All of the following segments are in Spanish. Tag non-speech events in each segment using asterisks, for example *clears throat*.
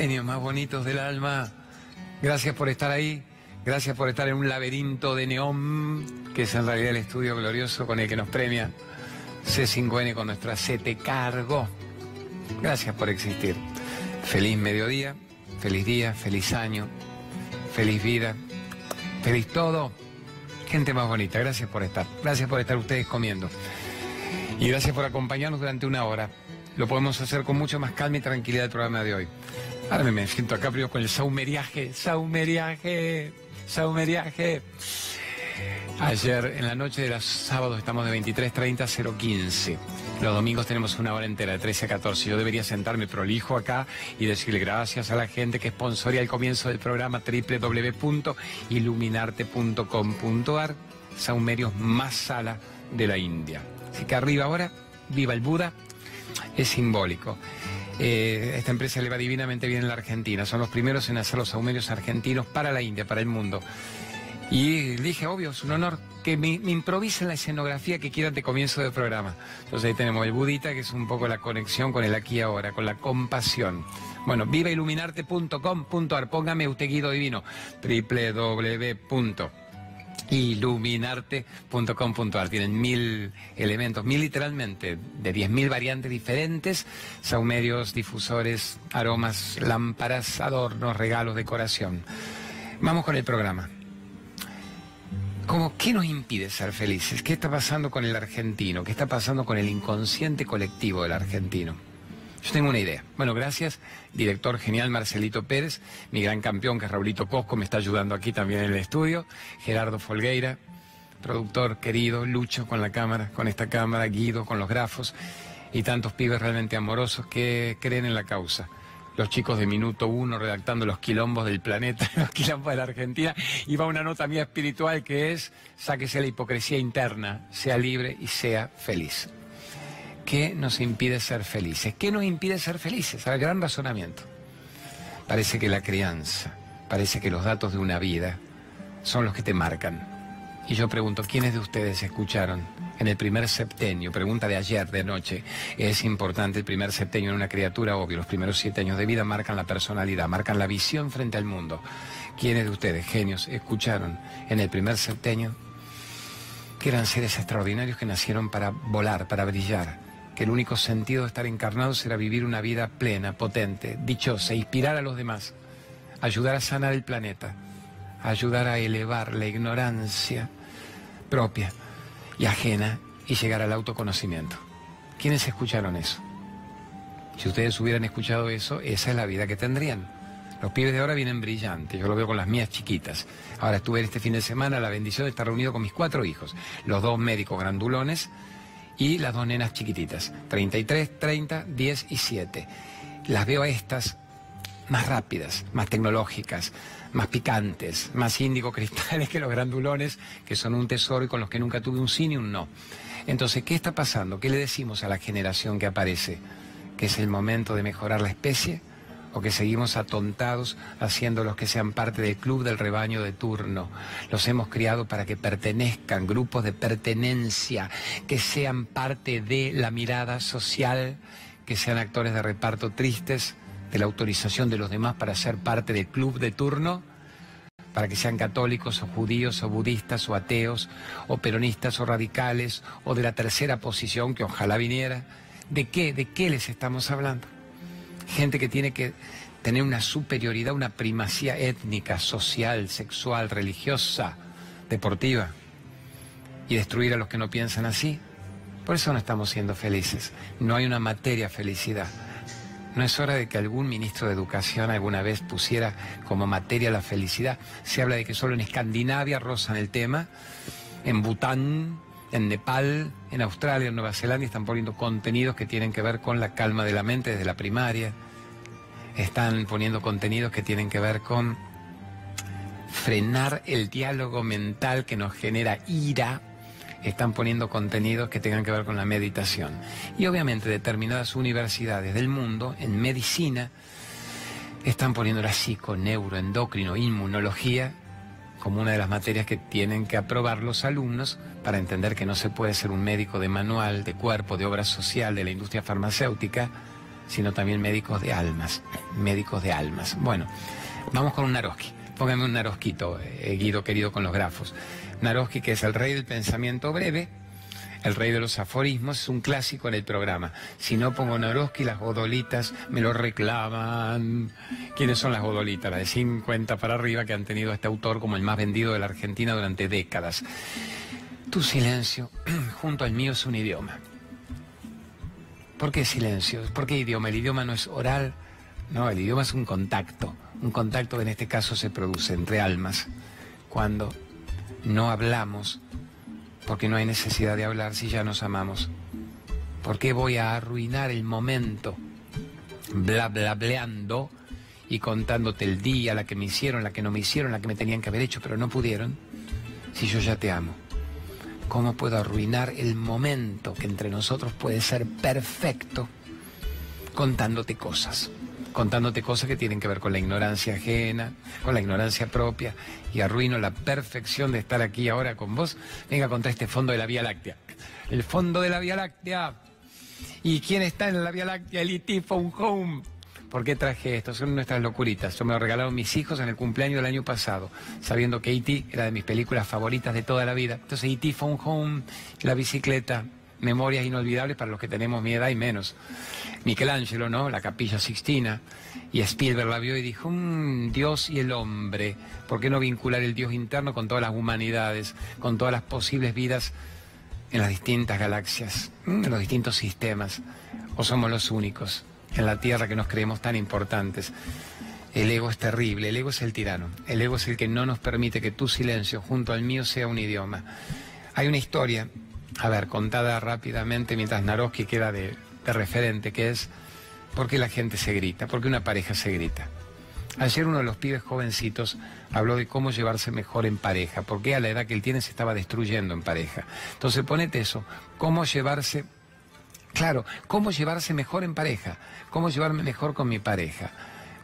Genios más bonitos del alma. Gracias por estar ahí. Gracias por estar en un laberinto de neón, que es en realidad el estudio glorioso con el que nos premia C5N con nuestra CT Cargo. Gracias por existir. Feliz mediodía, feliz día, feliz año, feliz vida, feliz todo. Gente más bonita, gracias por estar. Gracias por estar ustedes comiendo. Y gracias por acompañarnos durante una hora. Lo podemos hacer con mucho más calma y tranquilidad el programa de hoy. Ahora me siento acá con el saumeriaje, saumeriaje, saumeriaje. Ayer en la noche de los sábados estamos de 23.30 a 0.15. Los domingos tenemos una hora entera de 13 a 14. Yo debería sentarme prolijo acá y decirle gracias a la gente que sponsoria el comienzo del programa www.iluminarte.com.ar. Saumerios más sala de la India. Así que arriba ahora, viva el Buda, es simbólico. Eh, esta empresa le va divinamente bien en la Argentina. Son los primeros en hacer los saumerios argentinos para la India, para el mundo. Y dije, obvio, es un honor que me, improvisen la escenografía que quieran de comienzo del programa. Entonces ahí tenemos el budita, que es un poco la conexión con el aquí y ahora, con la compasión. Bueno, vivailuminarte.com.ar, póngame usted guido divino, www.iluminarte.com.ar. Tienen mil elementos, mil literalmente, de diez mil variantes diferentes, saumerios, difusores, aromas, lámparas, adornos, regalos, decoración. Vamos con el programa. ¿Qué nos impide ser felices? ¿Qué está pasando con el argentino? ¿Qué está pasando con el inconsciente colectivo del argentino? Yo tengo una idea. Bueno, gracias, director genial Marcelito Pérez, mi gran campeón que es Raulito Cosco, me está ayudando aquí también en el estudio, Gerardo Folgueira, productor querido, Lucho con la cámara, con esta cámara, Guido con los grafos y tantos pibes realmente amorosos que creen en la causa los chicos de Minuto Uno redactando los quilombos del planeta, *laughs* los quilombos de la Argentina, y va una nota mía espiritual que es, sáquese la hipocresía interna, sea libre y sea feliz. ¿Qué nos impide ser felices? ¿Qué nos impide ser felices? El gran razonamiento. Parece que la crianza, parece que los datos de una vida son los que te marcan. Y yo pregunto, ¿quiénes de ustedes escucharon en el primer septenio, pregunta de ayer, de noche, es importante el primer septenio en una criatura, obvio, los primeros siete años de vida marcan la personalidad, marcan la visión frente al mundo. ¿Quiénes de ustedes, genios, escucharon en el primer septenio que eran seres extraordinarios que nacieron para volar, para brillar? Que el único sentido de estar encarnados era vivir una vida plena, potente, dichosa, inspirar a los demás, ayudar a sanar el planeta, ayudar a elevar la ignorancia propia y ajena y llegar al autoconocimiento. ¿Quiénes escucharon eso? Si ustedes hubieran escuchado eso, esa es la vida que tendrían. Los pibes de ahora vienen brillantes, yo lo veo con las mías chiquitas. Ahora estuve este fin de semana la bendición de estar reunido con mis cuatro hijos, los dos médicos grandulones y las dos nenas chiquititas, 33, 30, 10 y 7. Las veo estas más rápidas, más tecnológicas, más picantes, más índigo cristales que los grandulones, que son un tesoro y con los que nunca tuve un sí ni un no. Entonces, ¿qué está pasando? ¿Qué le decimos a la generación que aparece? ¿Que es el momento de mejorar la especie? ¿O que seguimos atontados haciendo que sean parte del club del rebaño de turno? Los hemos criado para que pertenezcan, grupos de pertenencia, que sean parte de la mirada social, que sean actores de reparto tristes, de la autorización de los demás para ser parte del club de turno, para que sean católicos o judíos o budistas o ateos o peronistas o radicales o de la tercera posición que ojalá viniera. ¿De qué? ¿De qué les estamos hablando? Gente que tiene que tener una superioridad, una primacía étnica, social, sexual, religiosa, deportiva y destruir a los que no piensan así. Por eso no estamos siendo felices. No hay una materia felicidad. ¿No es hora de que algún ministro de Educación alguna vez pusiera como materia la felicidad? Se habla de que solo en Escandinavia rozan el tema, en Bután, en Nepal, en Australia, en Nueva Zelanda están poniendo contenidos que tienen que ver con la calma de la mente desde la primaria. Están poniendo contenidos que tienen que ver con frenar el diálogo mental que nos genera ira están poniendo contenidos que tengan que ver con la meditación. Y obviamente determinadas universidades del mundo en medicina están poniendo la psico, neuro, endocrino, inmunología como una de las materias que tienen que aprobar los alumnos para entender que no se puede ser un médico de manual, de cuerpo, de obra social, de la industria farmacéutica, sino también médicos de almas, médicos de almas. Bueno, vamos con un Naroski. Póngame un Narosquito, eh, Guido querido con los grafos. Naroski, que es el rey del pensamiento breve, el rey de los aforismos, es un clásico en el programa. Si no pongo Naroski, las godolitas me lo reclaman. ¿Quiénes son las godolitas? Las de 50 para arriba que han tenido a este autor como el más vendido de la Argentina durante décadas. Tu silencio *clears throat* junto al mío es un idioma. ¿Por qué silencio? ¿Por qué idioma? El idioma no es oral, no, el idioma es un contacto, un contacto que en este caso se produce entre almas, cuando no hablamos, porque no hay necesidad de hablar si ya nos amamos. ¿Por qué voy a arruinar el momento bla bla bleando y contándote el día, la que me hicieron, la que no me hicieron, la que me tenían que haber hecho, pero no pudieron, si yo ya te amo? ¿Cómo puedo arruinar el momento que entre nosotros puede ser perfecto contándote cosas? Contándote cosas que tienen que ver con la ignorancia ajena, con la ignorancia propia, y arruino la perfección de estar aquí ahora con vos. Venga, contra este fondo de la Vía Láctea. El fondo de la Vía Láctea. ¿Y quién está en la Vía Láctea? El E.T. Phone Home. ¿Por qué traje esto? Son nuestras locuritas. Yo me lo regalaron mis hijos en el cumpleaños del año pasado, sabiendo que E.T. era de mis películas favoritas de toda la vida. Entonces E.T. Phone Home, la bicicleta, memorias inolvidables para los que tenemos mi edad y menos. Michelangelo, ¿no? La capilla Sixtina. Y Spielberg la vio y dijo, "Un Dios y el hombre, ¿por qué no vincular el Dios interno con todas las humanidades, con todas las posibles vidas en las distintas galaxias, en los distintos sistemas? ¿O somos los únicos en la Tierra que nos creemos tan importantes? El ego es terrible, el ego es el tirano, el ego es el que no nos permite que tu silencio junto al mío sea un idioma. Hay una historia, a ver, contada rápidamente mientras Naroski queda de, referente, que es por qué la gente se grita, por qué una pareja se grita. Ayer uno de los pibes jovencitos habló de cómo llevarse mejor en pareja, porque a la edad que él tiene se estaba destruyendo en pareja. Entonces ponete eso, cómo llevarse, claro, cómo llevarse mejor en pareja, cómo llevarme mejor con mi pareja.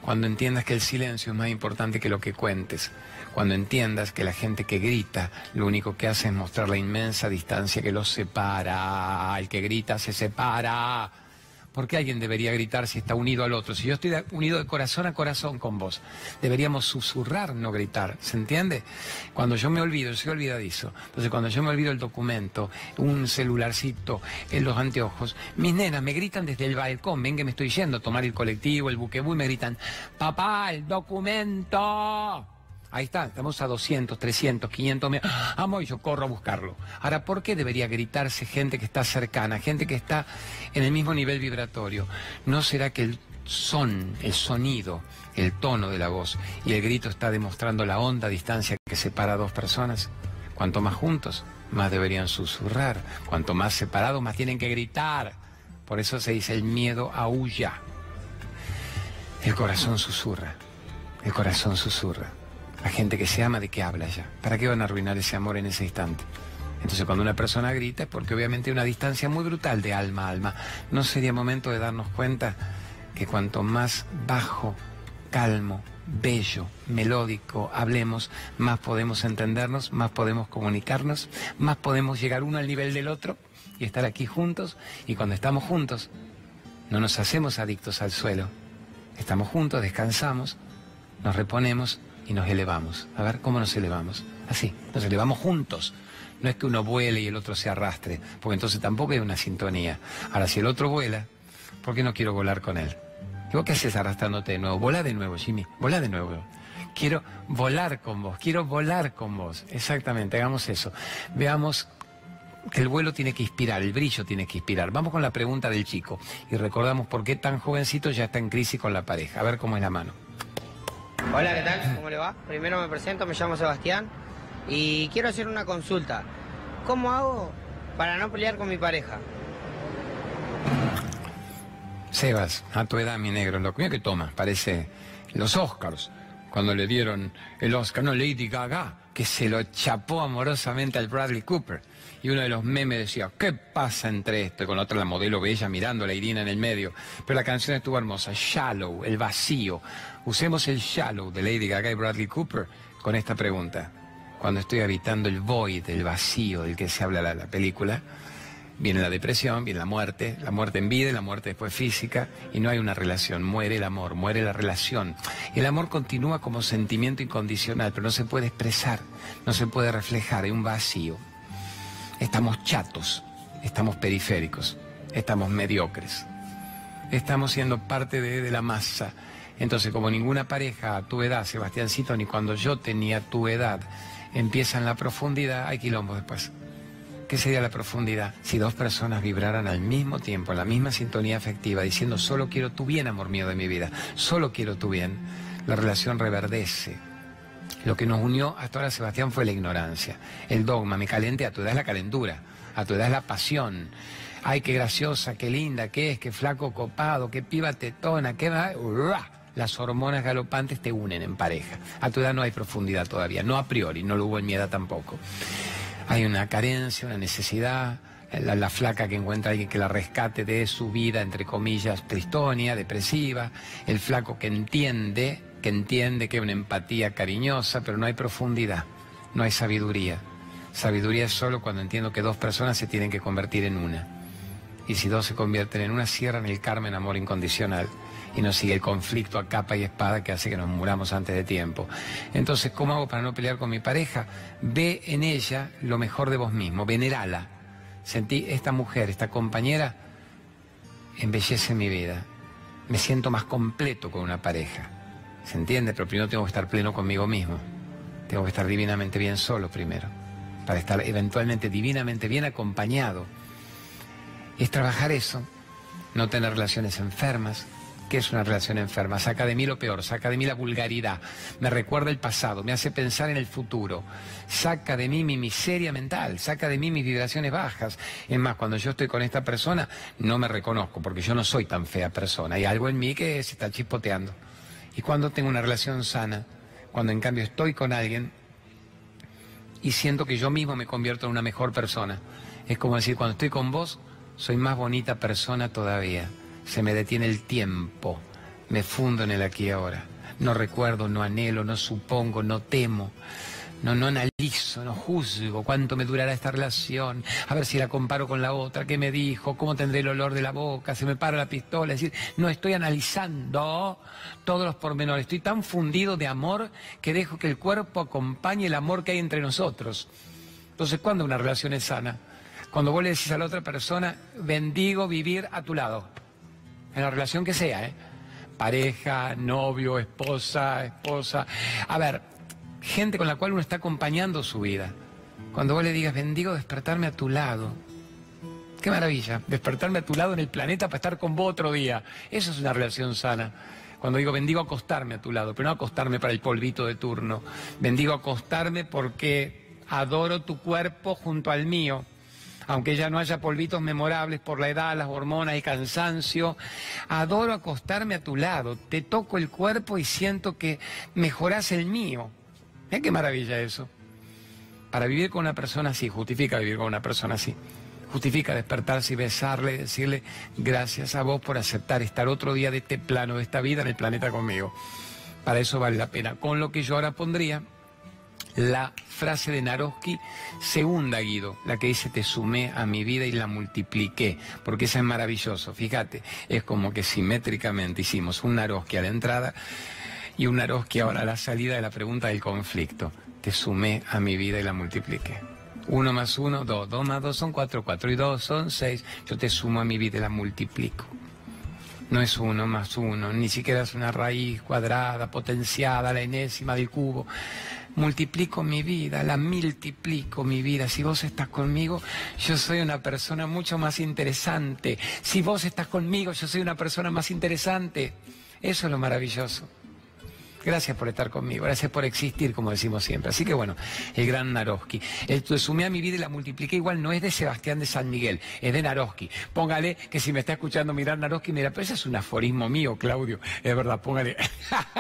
Cuando entiendas que el silencio es más importante que lo que cuentes, cuando entiendas que la gente que grita lo único que hace es mostrar la inmensa distancia que los separa, el que grita se separa. ¿Por qué alguien debería gritar si está unido al otro? Si yo estoy unido de corazón a corazón con vos, deberíamos susurrar, no gritar. ¿Se entiende? Cuando yo me olvido, yo soy olvidadizo. Entonces, cuando yo me olvido el documento, un celularcito, en los anteojos, mis nenas me gritan desde el balcón, ven que me estoy yendo a tomar el colectivo, el buquebú, y me gritan, papá, el documento. Ahí está, estamos a 200, 300, 500 metros. Amo y yo corro a buscarlo. Ahora, ¿por qué debería gritarse gente que está cercana, gente que está en el mismo nivel vibratorio? ¿No será que el son, el sonido, el tono de la voz y el grito está demostrando la honda distancia que separa a dos personas? Cuanto más juntos, más deberían susurrar. Cuanto más separados, más tienen que gritar. Por eso se dice el miedo aúlla. El corazón susurra. El corazón susurra. La gente que se ama, ¿de qué habla ya? ¿Para qué van a arruinar ese amor en ese instante? Entonces cuando una persona grita es porque obviamente hay una distancia muy brutal de alma a alma. ¿No sería momento de darnos cuenta que cuanto más bajo, calmo, bello, melódico hablemos, más podemos entendernos, más podemos comunicarnos, más podemos llegar uno al nivel del otro y estar aquí juntos? Y cuando estamos juntos, no nos hacemos adictos al suelo. Estamos juntos, descansamos, nos reponemos y nos elevamos. A ver, ¿cómo nos elevamos? Así, nos elevamos juntos. No es que uno vuele y el otro se arrastre, porque entonces tampoco hay una sintonía. Ahora, si el otro vuela, ¿por qué no quiero volar con él? ¿Y vos qué haces arrastrándote de nuevo? Volá de nuevo, Jimmy, volá de nuevo. Quiero volar con vos, quiero volar con vos. Exactamente, hagamos eso. Veamos que el vuelo tiene que inspirar, el brillo tiene que inspirar. Vamos con la pregunta del chico y recordamos por qué tan jovencito ya está en crisis con la pareja. A ver cómo es la mano. Hola, ¿qué tal? ¿Cómo le va? Primero me presento, me llamo Sebastián y quiero hacer una consulta. ¿Cómo hago para no pelear con mi pareja? Sebas, a tu edad, mi negro, lo que toma, parece los Oscars, cuando le dieron el Oscar, no Lady Gaga, que se lo chapó amorosamente al Bradley Cooper. Y uno de los memes decía, ¿qué pasa entre esto? Y con otra la modelo bella mirando a la Irina en el medio. Pero la canción estuvo hermosa, Shallow, el vacío. Usemos el Shallow de Lady Gaga y Bradley Cooper con esta pregunta. Cuando estoy habitando el void, el vacío del que se habla la, la película, Viene la depresión, viene la muerte, la muerte en vida y la muerte después física, y no hay una relación, muere el amor, muere la relación. El amor continúa como sentimiento incondicional, pero no se puede expresar, no se puede reflejar, hay un vacío. Estamos chatos, estamos periféricos, estamos mediocres, estamos siendo parte de, la masa. Entonces, como ninguna pareja a tu edad, Sebastiáncito, ni cuando yo tenía tu edad, empieza en la profundidad, hay quilombo después. ¿Qué sería la profundidad? Si dos personas vibraran al mismo tiempo, en la misma sintonía afectiva, diciendo solo quiero tu bien, amor mío de mi vida, solo quiero tu bien, la relación reverdece. Lo que nos unió hasta ahora, Sebastián, fue la ignorancia. El dogma, me caliente, a tu edad es la calentura, a tu edad es la pasión. Ay, qué graciosa, qué linda, qué es, qué flaco copado, qué piba tetona, qué va. Las hormonas galopantes te unen en pareja. A tu edad no hay profundidad todavía, no a priori, no lo hubo en mi edad tampoco hay una carencia, una necesidad, la, flaca que encuentra alguien que la rescate de su vida, entre comillas, tristonia, depresiva, el flaco que entiende, que entiende que hay una empatía cariñosa, pero no hay profundidad, no hay sabiduría. Sabiduría es solo cuando entiendo que dos personas se tienen que convertir en una. Y si dos se convierten en una, cierran el Carmen amor incondicional y no sigue el conflicto a capa y espada que hace que nos muramos antes de tiempo. Entonces, ¿cómo hago para no pelear con mi pareja? Ve en ella lo mejor de vos mismo, venerala. Sentí, esta mujer, esta compañera, embellece mi vida. Me siento más completo con una pareja. ¿Se entiende? Pero primero tengo que estar pleno conmigo mismo. Tengo que estar divinamente bien solo primero, para estar eventualmente divinamente bien acompañado. Es trabajar eso, no tener relaciones enfermas, ¿Qué es una relación enferma? Saca de mí lo peor, saca de mí la vulgaridad, me recuerda el pasado, me hace pensar en el futuro, saca de mí mi miseria mental, saca de mí mis vibraciones bajas. Es más, cuando yo estoy con esta persona, no me reconozco, porque yo no soy tan fea persona. Hay algo en mí que se está chispoteando. Y cuando tengo una relación sana, cuando en cambio estoy con alguien y siento que yo mismo me convierto en una mejor persona, es como decir, cuando estoy con vos, soy más bonita persona todavía se me detiene el tiempo, me fundo en el aquí y ahora. No recuerdo, no anhelo, no supongo, no temo. No, no analizo, no juzgo cuánto me durará esta relación, a ver si la comparo con la otra, qué me dijo, cómo tendré el olor de la boca, se me para la pistola, es decir, no estoy analizando todos los pormenores, estoy tan fundido de amor que dejo que el cuerpo acompañe el amor que hay entre nosotros. Entonces, ¿cuándo una relación es sana? Cuando vos le decís a la otra persona, bendigo vivir a tu lado en la relación que sea, ¿eh? pareja, novio, esposa, esposa. A ver, gente con la cual uno está acompañando su vida. Cuando vos le digas, bendigo despertarme a tu lado. Qué maravilla, despertarme a tu lado en el planeta para estar con vos otro día. Eso es una relación sana. Cuando digo bendigo acostarme a tu lado, pero no acostarme para el polvito de turno. Bendigo acostarme porque adoro tu cuerpo junto al mío aunque ya no haya polvitos memorables por la edad, las hormonas y cansancio. Adoro acostarme a tu lado, te toco el cuerpo y siento que mejoras el mío. Mira qué maravilla eso. Para vivir con una persona así, justifica vivir con una persona así. Justifica despertarse y besarle decirle gracias a vos por aceptar estar otro día de este plano, de esta vida en el planeta conmigo. Para eso vale la pena. Con lo que yo ahora pondría la frase de Naroski, segunda Guido, la que dice te sumé a mi vida y la multipliqué, porque eso es maravilloso, fíjate, es como que simétricamente hicimos un Naroski a la entrada y un Naroski ahora la salida de la pregunta del conflicto, te sumé a mi vida y la multipliqué. Uno más uno, dos, dos más dos son cuatro, cuatro y dos son seis, yo te sumo a mi vida y la multiplico no es uno más uno, ni siquiera es una raíz cuadrada, potenciada, la enésima del cubo multiplico mi vida, la multiplico mi vida. Si vos estás conmigo, yo soy una persona mucho más interesante. Si vos estás conmigo, yo soy una persona más interesante. Eso es lo maravilloso. Gracias por estar conmigo, gracias por existir, como decimos siempre. Así que bueno, el gran Naroski. Esto sumé a mi vida y la multipliqué igual, no es de Sebastián de San Miguel, es de Naroski. Póngale que si me está escuchando mirar Naroski, mira, pero ese es un aforismo mío, Claudio. Es verdad, póngale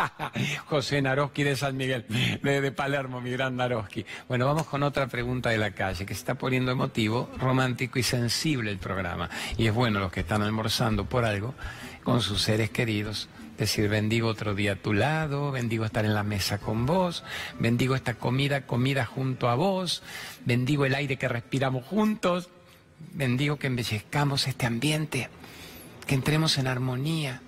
*laughs* José Naroski de San Miguel, de, de Palermo, mi gran Naroski. Bueno, vamos con otra pregunta de la calle, que se está poniendo emotivo, romántico y sensible el programa. Y es bueno los que están almorzando por algo con sus seres queridos decir, bendigo otro día a tu lado, bendigo estar en la mesa con vos, bendigo esta comida, comida junto a vos, bendigo el aire que respiramos juntos, bendigo que embellezcamos este ambiente, que entremos en armonía,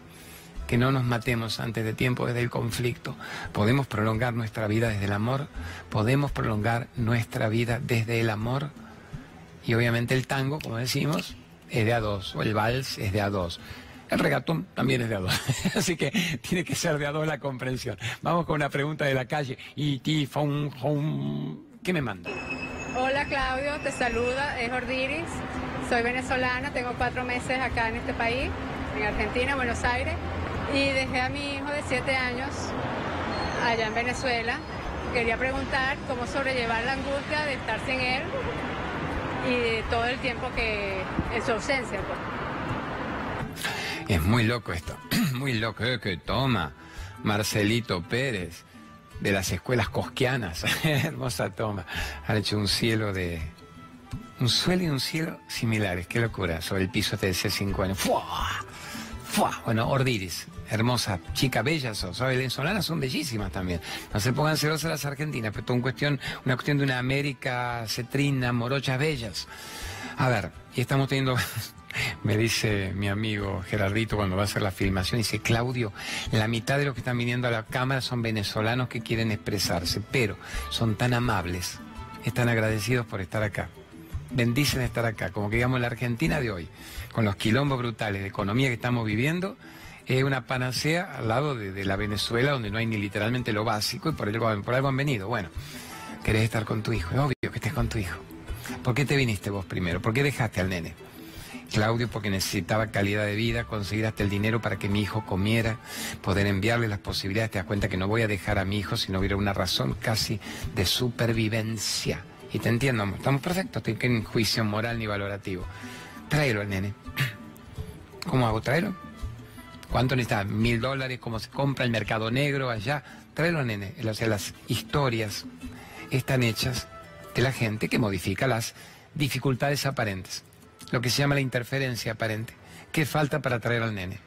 que no nos matemos antes de tiempo desde el conflicto. Podemos prolongar nuestra vida desde el amor, podemos prolongar nuestra vida desde el amor. Y obviamente el tango, como decimos, es de a dos, o el vals es de a dos. El regatón también es de a. *laughs* Así que tiene que ser de a la comprensión. Vamos con una pregunta de la calle. Y ti, ¿qué me manda? Hola Claudio, te saluda, es Ordiris. Soy venezolana, tengo cuatro meses acá en este país, en Argentina, Buenos Aires, y dejé a mi hijo de siete años allá en Venezuela. Quería preguntar cómo sobrellevar la angustia de estar sin él y todo el tiempo que en su ausencia. Pues. Es muy loco esto, *clears throat* muy loco, eh, que toma Marcelito Pérez de las escuelas cosquianas, *laughs* hermosa toma, han hecho un cielo de, un suelo y un cielo similares, qué locura, sobre el piso de ese cinco años. ¡Fua! ¡Fua! Bueno, Ordiris, hermosa, chica bella sos, son bellísimas también. No se pongan celosas las argentinas, pero todo un cuestión, una cuestión de una América cetrina, morochas bellas. A ver, y estamos teniendo me dice mi amigo Gerardito cuando va a hacer la filmación, dice, Claudio, la mitad de los que están viniendo a la cámara son venezolanos que quieren expresarse, pero son tan amables, están agradecidos por estar acá. Bendicen estar acá, como que digamos la Argentina de hoy, con los quilombos brutales de economía que estamos viviendo, es una panacea al lado de, la Venezuela donde no hay ni literalmente lo básico y por algo, por algo han venido. Bueno, querés estar con tu hijo, es obvio que estés con tu hijo. ¿Por qué te viniste vos primero? ¿Por qué dejaste al nene? Claudio porque necesitaba calidad de vida, conseguir hasta el dinero para que mi hijo comiera, poder enviarle las posibilidades. Te das cuenta que no voy a dejar a mi hijo si no hubiera una razón casi de supervivencia. Y te entiendo, estamos perfectos, tengo que juicio moral ni valorativo. Tráelo al nene. *clears throat* ¿Cómo hago? ¿Tráelo? ¿Cuánto necesitas? ¿Mil dólares? ¿Cómo se compra el mercado negro allá? Tráelo nene. O sea, las historias están hechas de la gente que modifica las dificultades aparentes lo que se llama la interferencia aparente. ¿Qué falta para traer al nene?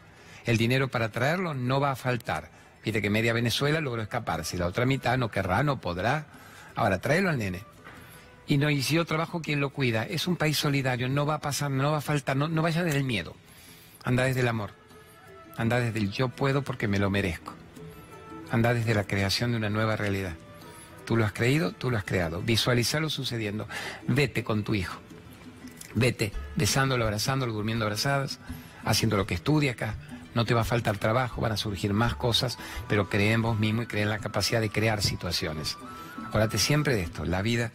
El dinero para traerlo no va a faltar. Fíjate que media Venezuela logró escaparse, la otra mitad no querrá, no podrá. Ahora, tráelo al nene. Y no, y si yo trabajo, ¿quién lo cuida? Es un país solidario, no va a pasar, no va a faltar, no, no vaya desde el miedo. Anda desde el amor. Anda desde el yo puedo porque me lo merezco. Anda desde la creación de una nueva realidad. Tú lo has creído, tú lo has creado. Visualizalo sucediendo. Vete con tu hijo. Vete besándolo, abrazándolo, durmiendo abrazadas, haciendo lo que estudia acá. No te va a faltar trabajo, van a surgir más cosas, pero cree en vos mismo y cree en la capacidad de crear situaciones. Acuérdate siempre de esto, la vida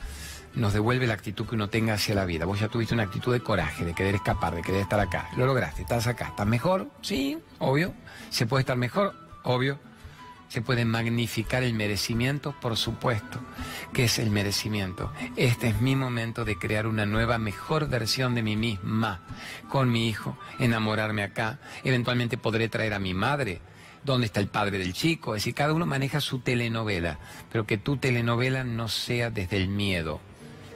nos devuelve la actitud que uno tenga hacia la vida. Vos ya tuviste una actitud de coraje, de querer escapar, de querer estar acá. Lo lograste, estás acá. ¿Estás mejor? Sí, obvio. ¿Se puede estar mejor? Obvio. Se puede magnificar el merecimiento, por supuesto. ¿Qué es el merecimiento? Este es mi momento de crear una nueva, mejor versión de mí misma con mi hijo, enamorarme acá. Eventualmente podré traer a mi madre. ¿Dónde está el padre del chico? Es decir, cada uno maneja su telenovela, pero que tu telenovela no sea desde el miedo,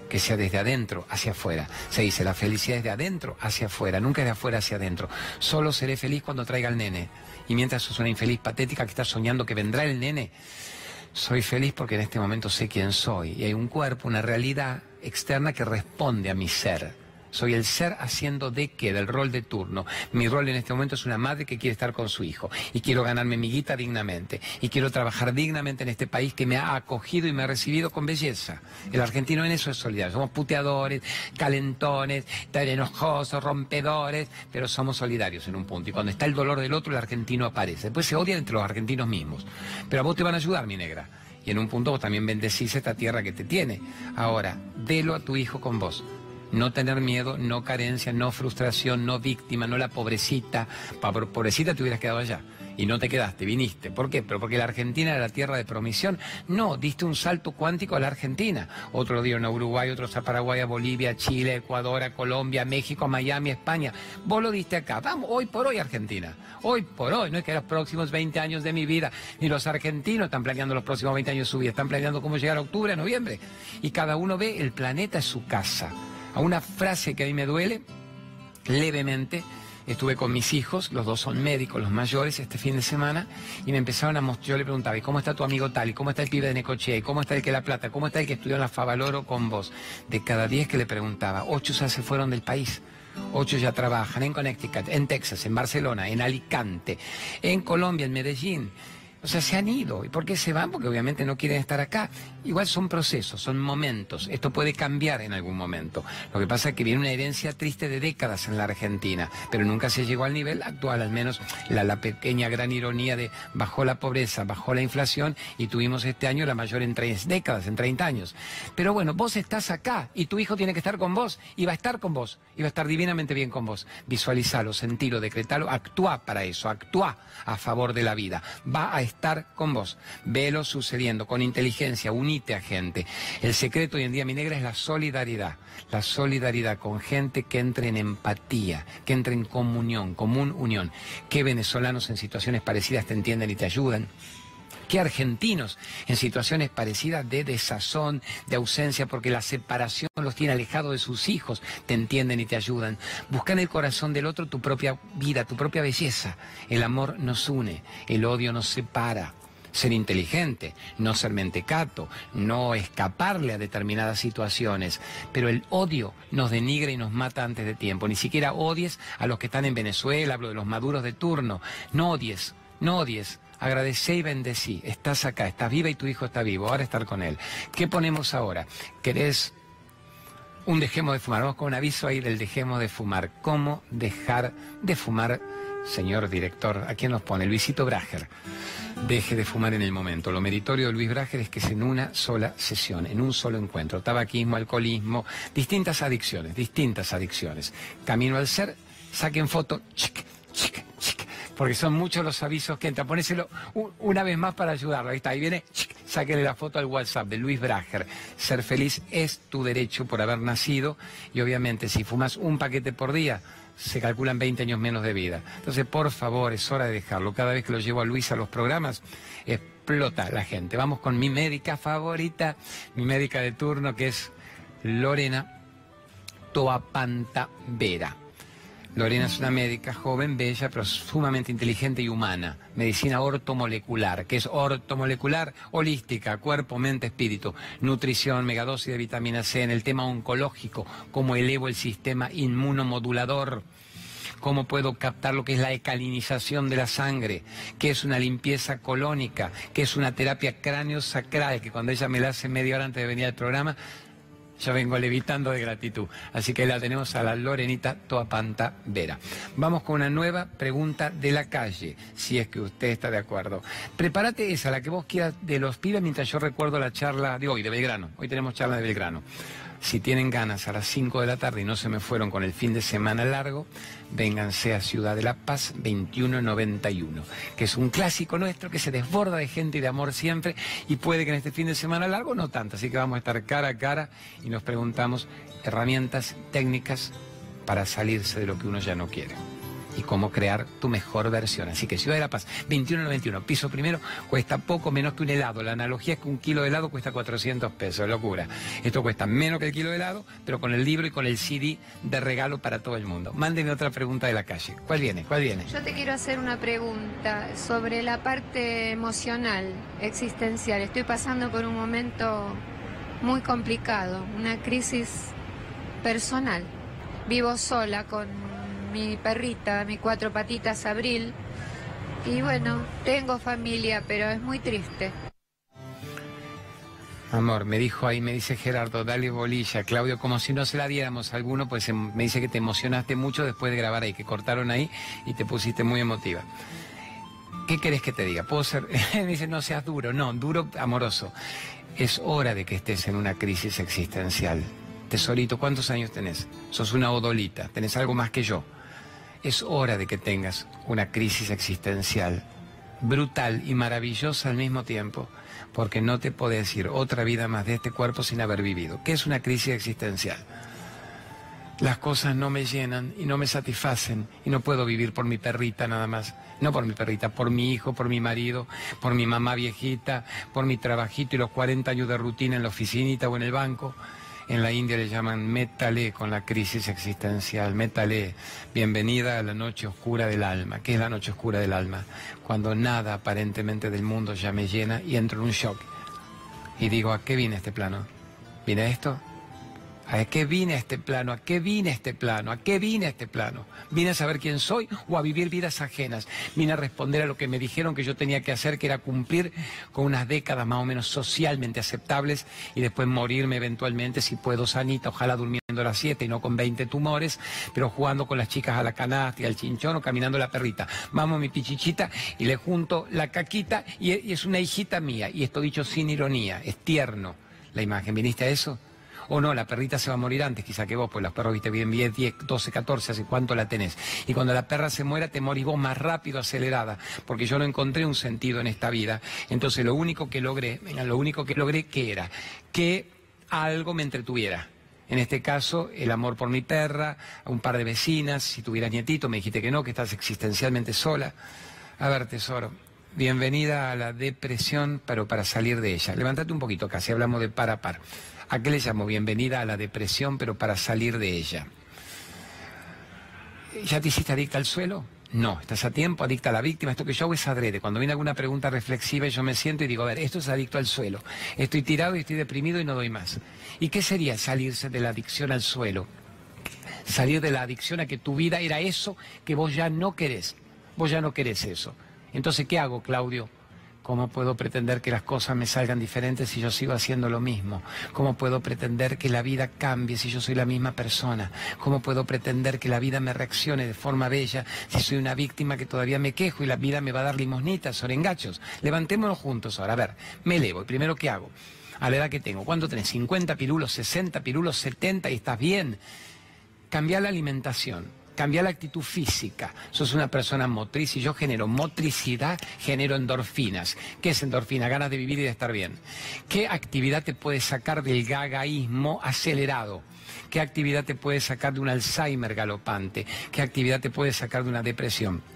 que sea desde adentro hacia afuera. Se dice, la felicidad es de adentro hacia afuera, nunca es de afuera hacia adentro. Solo seré feliz cuando traiga al nene y mientras sos una infeliz patética que está soñando que vendrá el nene, soy feliz porque en este momento sé quién soy y hay un cuerpo, una realidad externa que responde a mi ser. Soy el ser haciendo de qué, del rol de turno. Mi rol en este momento es una madre que quiere estar con su hijo y quiero ganarme mi guita dignamente y quiero trabajar dignamente en este país que me ha acogido y me ha recibido con belleza. El argentino en eso es solidario. Somos puteadores, calentones, enojosos, rompedores, pero somos solidarios en un punto. Y cuando está el dolor del otro, el argentino aparece. Después se odian entre los argentinos mismos. Pero a vos te van a ayudar, mi negra. Y en un punto vos también bendecís esta tierra que te tiene. Ahora, delo a tu hijo con vos no tener miedo, no carencia, no frustración, no víctima, no la pobrecita. Pobrecita te hubieras quedado allá y no te quedaste, viniste. ¿Por qué? ¿Pero porque la Argentina era la tierra de promisión? No, diste un salto cuántico a la Argentina. Otro día a Uruguay, otros a Paraguay, a Bolivia, a Chile, Ecuador, a Colombia, México, a Miami, a España. Vos lo diste acá. Vamos, hoy por hoy Argentina. Hoy por hoy. No es que los próximos 20 años de mi vida, ni los argentinos están planeando los próximos 20 años de su vida, están planeando cómo llegar a octubre, a noviembre. Y cada uno ve el planeta es su casa a una frase que a mí me duele levemente, estuve con mis hijos, los dos son médicos, los mayores, este fin de semana, y me empezaron a mostrar, yo le preguntaba, ¿y cómo está tu amigo tal? ¿Y cómo está el pibe de Necochea? ¿Y cómo está el que La Plata? ¿Cómo está el que estudió en la Favaloro con vos? De cada diez que le preguntaba, ocho ya se fueron del país. Ocho ya trabajan en Connecticut, en Texas, en Barcelona, en Alicante, en Colombia, en Medellín. O sea, se han ido. ¿Y por qué se van? Porque obviamente no quieren estar acá. Igual son procesos, son momentos. Esto puede cambiar en algún momento. Lo que pasa es que viene una herencia triste de décadas en la Argentina, pero nunca se llegó al nivel actual, al menos la, pequeña gran ironía de bajó la pobreza, bajó la inflación y tuvimos este año la mayor en tres décadas, en 30 años. Pero bueno, vos estás acá y tu hijo tiene que estar con vos y va a estar con vos y va a estar divinamente bien con vos. Visualizalo, sentilo, decretalo, actúa para eso, actúa a favor de la vida. Va a estar con vos. Velo sucediendo con inteligencia, a gente. El secreto hoy en día, mi negra, es la solidaridad. La solidaridad con gente que entre en empatía, que entre en comunión, común unión. Que venezolanos en situaciones parecidas te entienden y te ayudan que argentinos en situaciones parecidas de desazón, de ausencia, porque la separación los tiene alejados de sus hijos, te entienden y te ayudan. Busca en el corazón del otro tu propia vida, tu propia belleza. El amor nos une, el odio nos separa ser inteligente, no ser mentecato, no escaparle a determinadas situaciones. Pero el odio nos denigra y nos mata antes de tiempo. Ni siquiera odies a los que están en Venezuela, hablo de los maduros de turno. No odies, no odies Agradecé y bendecí. Estás acá, estás viva y tu hijo está vivo. Ahora estar con él. ¿Qué ponemos ahora? ¿Querés un dejemos de fumar? Vamos con un aviso ahí del dejemos de fumar. ¿Cómo dejar de fumar, señor director? ¿A quién nos pone? Luisito Brager. Deje de fumar en el momento. Lo meritorio de Luis Brager es que es en una sola sesión, en un solo encuentro. Tabaquismo, alcoholismo, distintas adicciones, distintas adicciones. Camino al ser, saquen foto, chic, chic, chic porque son muchos los avisos que entran. Ponéselo una vez más para ayudarlo. Ahí está, ahí viene, sáquenle la foto al WhatsApp de Luis Brager. Ser feliz es tu derecho por haber nacido y obviamente si fumas un paquete por día, se calculan 20 años menos de vida. Entonces, por favor, es hora de dejarlo. Cada vez que lo llevo a Luis a los programas, explota la gente. Vamos con mi médica favorita, mi médica de turno, que es Lorena Toapanta Vera. Lorena es una médica joven, bella, pero sumamente inteligente y humana. Medicina ortomolecular, que es ortomolecular, holística, cuerpo, mente, espíritu. Nutrición, megadosis de vitamina C. En el tema oncológico, cómo elevo el sistema inmunomodulador cómo puedo captar lo que es la ecalinización de la sangre, qué es una limpieza colónica, qué es una terapia cráneo-sacral, que cuando ella me la hace media hora antes de venir al programa, yo vengo levitando de gratitud. Así que la tenemos a la Lorenita Toapanta Vera. Vamos con una nueva pregunta de la calle, si es que usted está de acuerdo. Prepárate esa, la que vos quieras de los pibes, mientras yo recuerdo la charla de hoy, de Belgrano. Hoy tenemos charla de Belgrano. Si tienen ganas a las 5 de la tarde y no se me fueron con el fin de semana largo, vénganse a Ciudad de la Paz 2191, que es un clásico nuestro que se desborda de gente y de amor siempre y puede que en este fin de semana largo no tanto. Así que vamos a estar cara a cara y nos preguntamos herramientas técnicas para salirse de lo que uno ya no quiere y cómo crear tu mejor versión. Así que Ciudad de la Paz, 21.91, piso primero, cuesta poco menos que un helado. La analogía es que un kilo de helado cuesta 400 pesos, locura. Esto cuesta menos que el kilo de helado, pero con el libro y con el CD de regalo para todo el mundo. Mándenme otra pregunta de la calle. ¿Cuál viene? ¿Cuál viene? Yo te quiero hacer una pregunta sobre la parte emocional, existencial. Estoy pasando por un momento muy complicado, una crisis personal. Vivo sola con mi perrita, mi cuatro patitas Abril. Y bueno, tengo familia, pero es muy triste. Amor, me dijo ahí, me dice Gerardo, dale bolilla, Claudio, como si no se la diéramos a alguno, pues em, me dice que te emocionaste mucho después de grabar ahí, que cortaron ahí y te pusiste muy emotiva. ¿Qué querés que te diga? Puedo ser, *laughs* me dice, no seas duro, no, duro, amoroso. Es hora de que estés en una crisis existencial. Tesorito, ¿cuántos años tenés? Sos una odolita, tenés algo más que yo. Es hora de que tengas una crisis existencial brutal y maravillosa al mismo tiempo, porque no te podés ir otra vida más de este cuerpo sin haber vivido. ¿Qué es una crisis existencial? Las cosas no me llenan y no me satisfacen y no puedo vivir por mi perrita nada más. No por mi perrita, por mi hijo, por mi marido, por mi mamá viejita, por mi trabajito y los 40 años de rutina en la oficinita o en el banco. En la India le llaman métale con la crisis existencial. Métale, bienvenida a la noche oscura del alma. ¿Qué es la noche oscura del alma? Cuando nada aparentemente del mundo ya me llena y entro en un shock. Y digo, ¿a qué viene este plano? ¿Viene esto? ¿A qué vine a este plano? ¿A qué vine a este plano? ¿A qué vine a este plano? ¿Vine a saber quién soy o a vivir vidas ajenas? Vine a responder a lo que me dijeron que yo tenía que hacer, que era cumplir con unas décadas más o menos socialmente aceptables y después morirme eventualmente, si puedo, sanita, ojalá durmiendo a las 7 y no con 20 tumores, pero jugando con las chicas a la canasta y al chinchón o caminando la perrita. Vamos, mi pichichita, y le junto la caquita y es una hijita mía. Y esto dicho sin ironía, es tierno la imagen. ¿Viniste a eso? O no, la perrita se va a morir antes quizá que vos, pues los perros, viste, bien 10, 10, 12, 14, hace cuánto la tenés. Y cuando la perra se muera, te morís vos más rápido, acelerada, porque yo no encontré un sentido en esta vida. Entonces lo único que logré, lo único que logré, ¿qué era? Que algo me entretuviera. En este caso, el amor por mi perra, un par de vecinas, si tuvieras nietito, me dijiste que no, que estás existencialmente sola. A ver, tesoro, bienvenida a la depresión, pero para salir de ella. Levántate un poquito, casi hablamos de par a par. ¿A qué le llamo? Bienvenida a la depresión, pero para salir de ella. ¿Ya te hiciste adicta al suelo? No, estás a tiempo, adicta a la víctima. Esto que yo hago es adrede. Cuando viene alguna pregunta reflexiva, yo me siento y digo, a ver, esto es adicto al suelo. Estoy tirado y estoy deprimido y no doy más. ¿Y qué sería salirse de la adicción al suelo? Salir de la adicción a que tu vida era eso que vos ya no querés. Vos ya no querés eso. Entonces, ¿qué hago, Claudio? ¿Cómo puedo pretender que las cosas me salgan diferentes si yo sigo haciendo lo mismo? ¿Cómo puedo pretender que la vida cambie si yo soy la misma persona? ¿Cómo puedo pretender que la vida me reaccione de forma bella si soy una víctima que todavía me quejo y la vida me va a dar limosnitas, engachos? Levantémonos juntos ahora. A ver, me elevo. ¿Y primero qué hago? A la edad que tengo. ¿Cuánto tenés? ¿50 pirulos, 60 pirulos, 70 y estás bien? Cambiar la alimentación Cambia la actitud física. Sos una persona motriz y yo genero motricidad, genero endorfinas. ¿Qué es endorfina? Ganas de vivir y de estar bien. ¿Qué actividad te puede sacar del gagaísmo acelerado? ¿Qué actividad te puede sacar de un Alzheimer galopante? ¿Qué actividad te puede sacar de una depresión?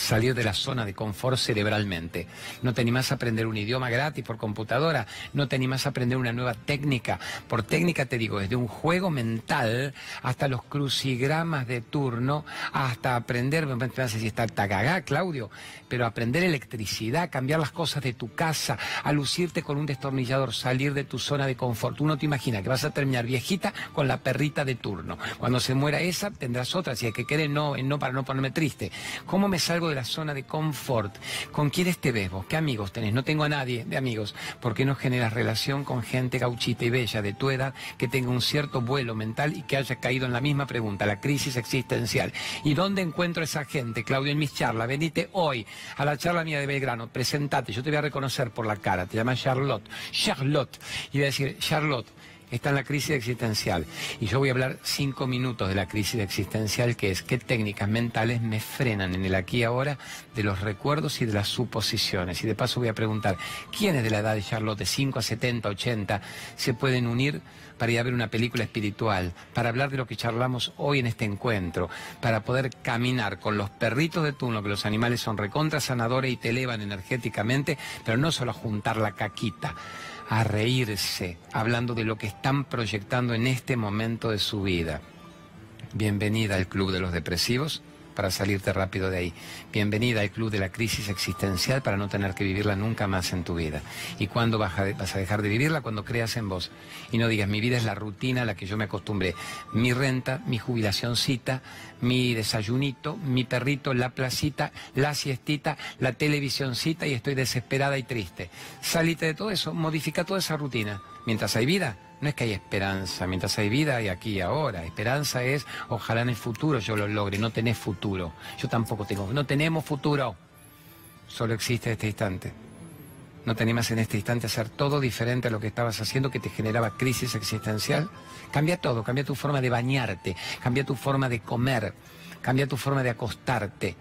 Salir de la zona de confort cerebralmente. No te animas a aprender un idioma gratis por computadora, no te animas a aprender una nueva técnica. Por técnica te digo, desde un juego mental hasta los crucigramas de turno, hasta aprender, me a decir, está tagagá, Claudio, pero aprender electricidad, cambiar las cosas de tu casa, a lucirte con un destornillador, salir de tu zona de confort. Tú no te imaginas que vas a terminar viejita con la perrita de turno. Cuando se muera esa, tendrás otra. Si hay que querer, no, no para no ponerme triste. ¿Cómo me salgo la zona de confort. ¿Con quiénes te ves vos? ¿Qué amigos tenés? No tengo a nadie de amigos. ¿Por qué no generas relación con gente gauchita y bella de tu edad que tenga un cierto vuelo mental y que haya caído en la misma pregunta, la crisis existencial? ¿Y dónde encuentro esa gente, Claudio, en mis charlas? Venite hoy a la charla mía de Belgrano, presentate, yo te voy a reconocer por la cara, te llamas Charlotte. Charlotte. Y voy a decir, Charlotte, está en la crisis existencial. Y yo voy a hablar cinco minutos de la crisis existencial, que es qué técnicas mentales me frenan en el aquí y ahora de los recuerdos y de las suposiciones. Y de paso voy a preguntar, ¿quiénes de la edad de Charlotte, de 5 a 70, 80, se pueden unir para ir a ver una película espiritual, para hablar de lo que charlamos hoy en este encuentro, para poder caminar con los perritos de turno, que los animales son recontra sanadores y te elevan energéticamente, pero no solo a juntar la caquita, a reírse, hablando de lo que están proyectando en este momento de su vida. Bienvenida al Club de los Depresivos para salirte rápido de ahí. Bienvenida al club de la crisis existencial para no tener que vivirla nunca más en tu vida. ¿Y cuándo vas a, dejar de vivirla? Cuando creas en vos. Y no digas, mi vida es la rutina a la que yo me acostumbré. Mi renta, mi jubilacióncita, mi desayunito, mi perrito, la placita, la siestita, la televisioncita y estoy desesperada y triste. Salite de todo eso, modifica toda esa rutina. Mientras hay vida, no es que hay esperanza, mientras hay vida hay aquí y ahora. Esperanza es, ojalá en el futuro yo lo logre, no tenés futuro. Yo tampoco tengo, no tenemos futuro. Solo existe este instante. ¿No te animas en este instante a hacer todo diferente a lo que estabas haciendo que te generaba crisis existencial? Cambia todo, cambia tu forma de bañarte, cambia tu forma de comer, cambia tu forma de acostarte,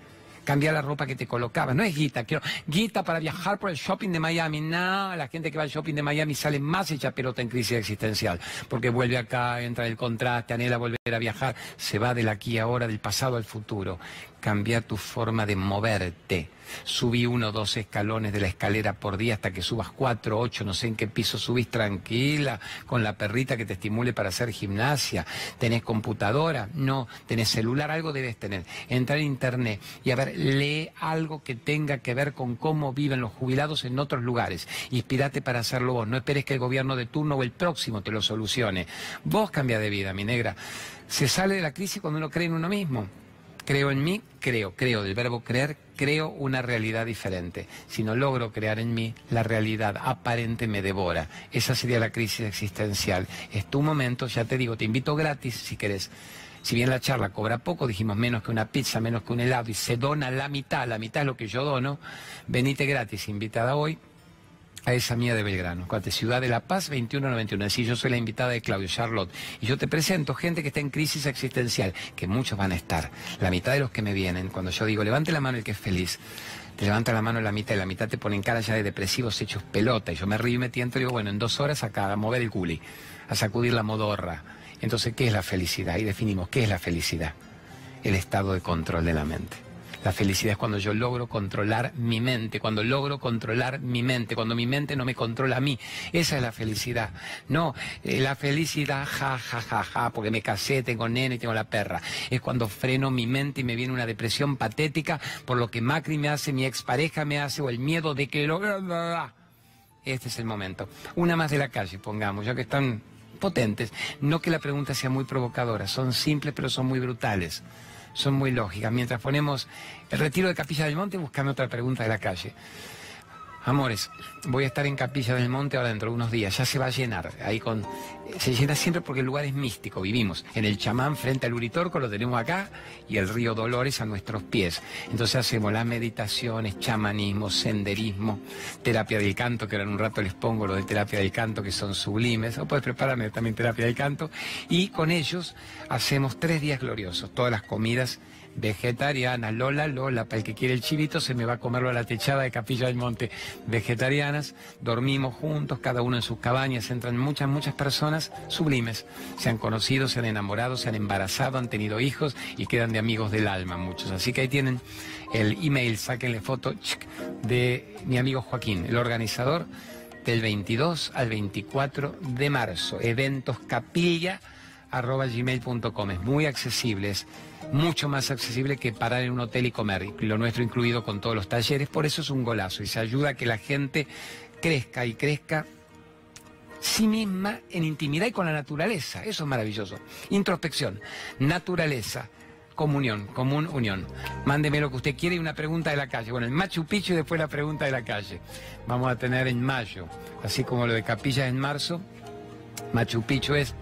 cambia la ropa que te colocabas. No es guita, quiero guita para viajar por el shopping de Miami. No, la gente que va al shopping de Miami sale más hecha pelota en crisis existencial, porque vuelve acá, entra el contraste, anhela volver a viajar, se va del aquí ahora, del pasado al futuro. Cambia tu forma de moverte. Subí uno o dos escalones de la escalera por día hasta que subas cuatro, ocho, no sé en qué piso subís tranquila, con la perrita que te estimule para hacer gimnasia. ¿Tenés computadora? No. ¿Tenés celular? Algo debes tener. Entrar en internet y a ver, lee algo que tenga que ver con cómo viven los jubilados en otros lugares. Inspirate para hacerlo vos. No esperes que el gobierno de turno o el próximo te lo solucione. Vos cambia de vida, mi negra. Se sale de la crisis cuando uno cree en uno mismo. Creo en mí, creo, creo del verbo creer, creo una realidad diferente. Si no logro crear en mí, la realidad aparente me devora. Esa sería la crisis existencial. Es tu momento, ya te digo, te invito gratis si querés. Si bien la charla cobra poco, dijimos menos que una pizza, menos que un helado, y se dona la mitad, la mitad es lo que yo dono, venite gratis, invitada hoy, a esa mía de Belgrano. Cuate, Ciudad de la Paz, 2191. Es decir, yo soy la invitada de Claudio Charlotte. Y yo te presento gente que está en crisis existencial, que muchos van a estar. La mitad de los que me vienen, cuando yo digo, levante la mano el que es feliz. Te levanta la mano la mitad y la mitad te ponen cara ya de depresivos hechos pelota. Y yo me río y me tiento y digo, bueno, en dos horas acá, a mover el culi, a sacudir la modorra. Entonces, ¿qué es la felicidad? Y definimos, ¿qué es la felicidad? El estado de control de la mente. La felicidad es cuando yo logro controlar mi mente, cuando logro controlar mi mente, cuando mi mente no me controla a mí. Esa es la felicidad. No, eh, la felicidad, ja, ja, ja, ja, porque me casé, tengo nene tengo la perra. Es cuando freno mi mente y me viene una depresión patética por lo que Macri me hace, mi expareja me hace o el miedo de que lo... Este es el momento. Una más de la calle, pongamos, ya que están potentes. No que la pregunta sea muy provocadora, son simples pero son muy brutales son muy lógicas. Mientras ponemos el retiro de Capilla del Monte, buscando otra pregunta de la calle. Amores, voy a estar en Capilla del Monte ahora dentro de unos días, ya se va a llenar, ahí con... Se llena siempre porque el lugar es místico, vivimos en el chamán frente al Uritorco, lo tenemos acá, y el río Dolores a nuestros pies. Entonces hacemos las meditaciones, chamanismo, senderismo, terapia del canto, que ahora en un rato les pongo lo de terapia del canto, que son sublimes, o puedes prepararme también terapia del canto, y con ellos hacemos tres días gloriosos, todas las comidas vegetarianas, Lola, Lola, para el que quiere el chivito se me va a comerlo a la techada de Capilla del Monte, vegetarianas, dormimos juntos, cada uno en sus cabañas, entran muchas, muchas personas sublimes, se han conocido, se han enamorado, se han embarazado, han tenido hijos y quedan de amigos del alma muchos. Así que ahí tienen el email, sáquenle foto de mi amigo Joaquín, el organizador del 22 al 24 de marzo, eventos capilla arroba gmail.com. Es muy accesible, es mucho más accesible que parar en un hotel y comer, lo nuestro incluido con todos los talleres, por eso es un golazo y se ayuda a que la gente crezca y crezca sí misma en intimidad y con la naturaleza, eso es maravilloso. Introspección, naturaleza, comunión, común unión. Mándeme lo que usted quiere y una pregunta de la calle. Bueno, el Machu Picchu y después la pregunta de la calle. Vamos a tener en mayo, así como lo de Capilla en marzo. Machu Picchu es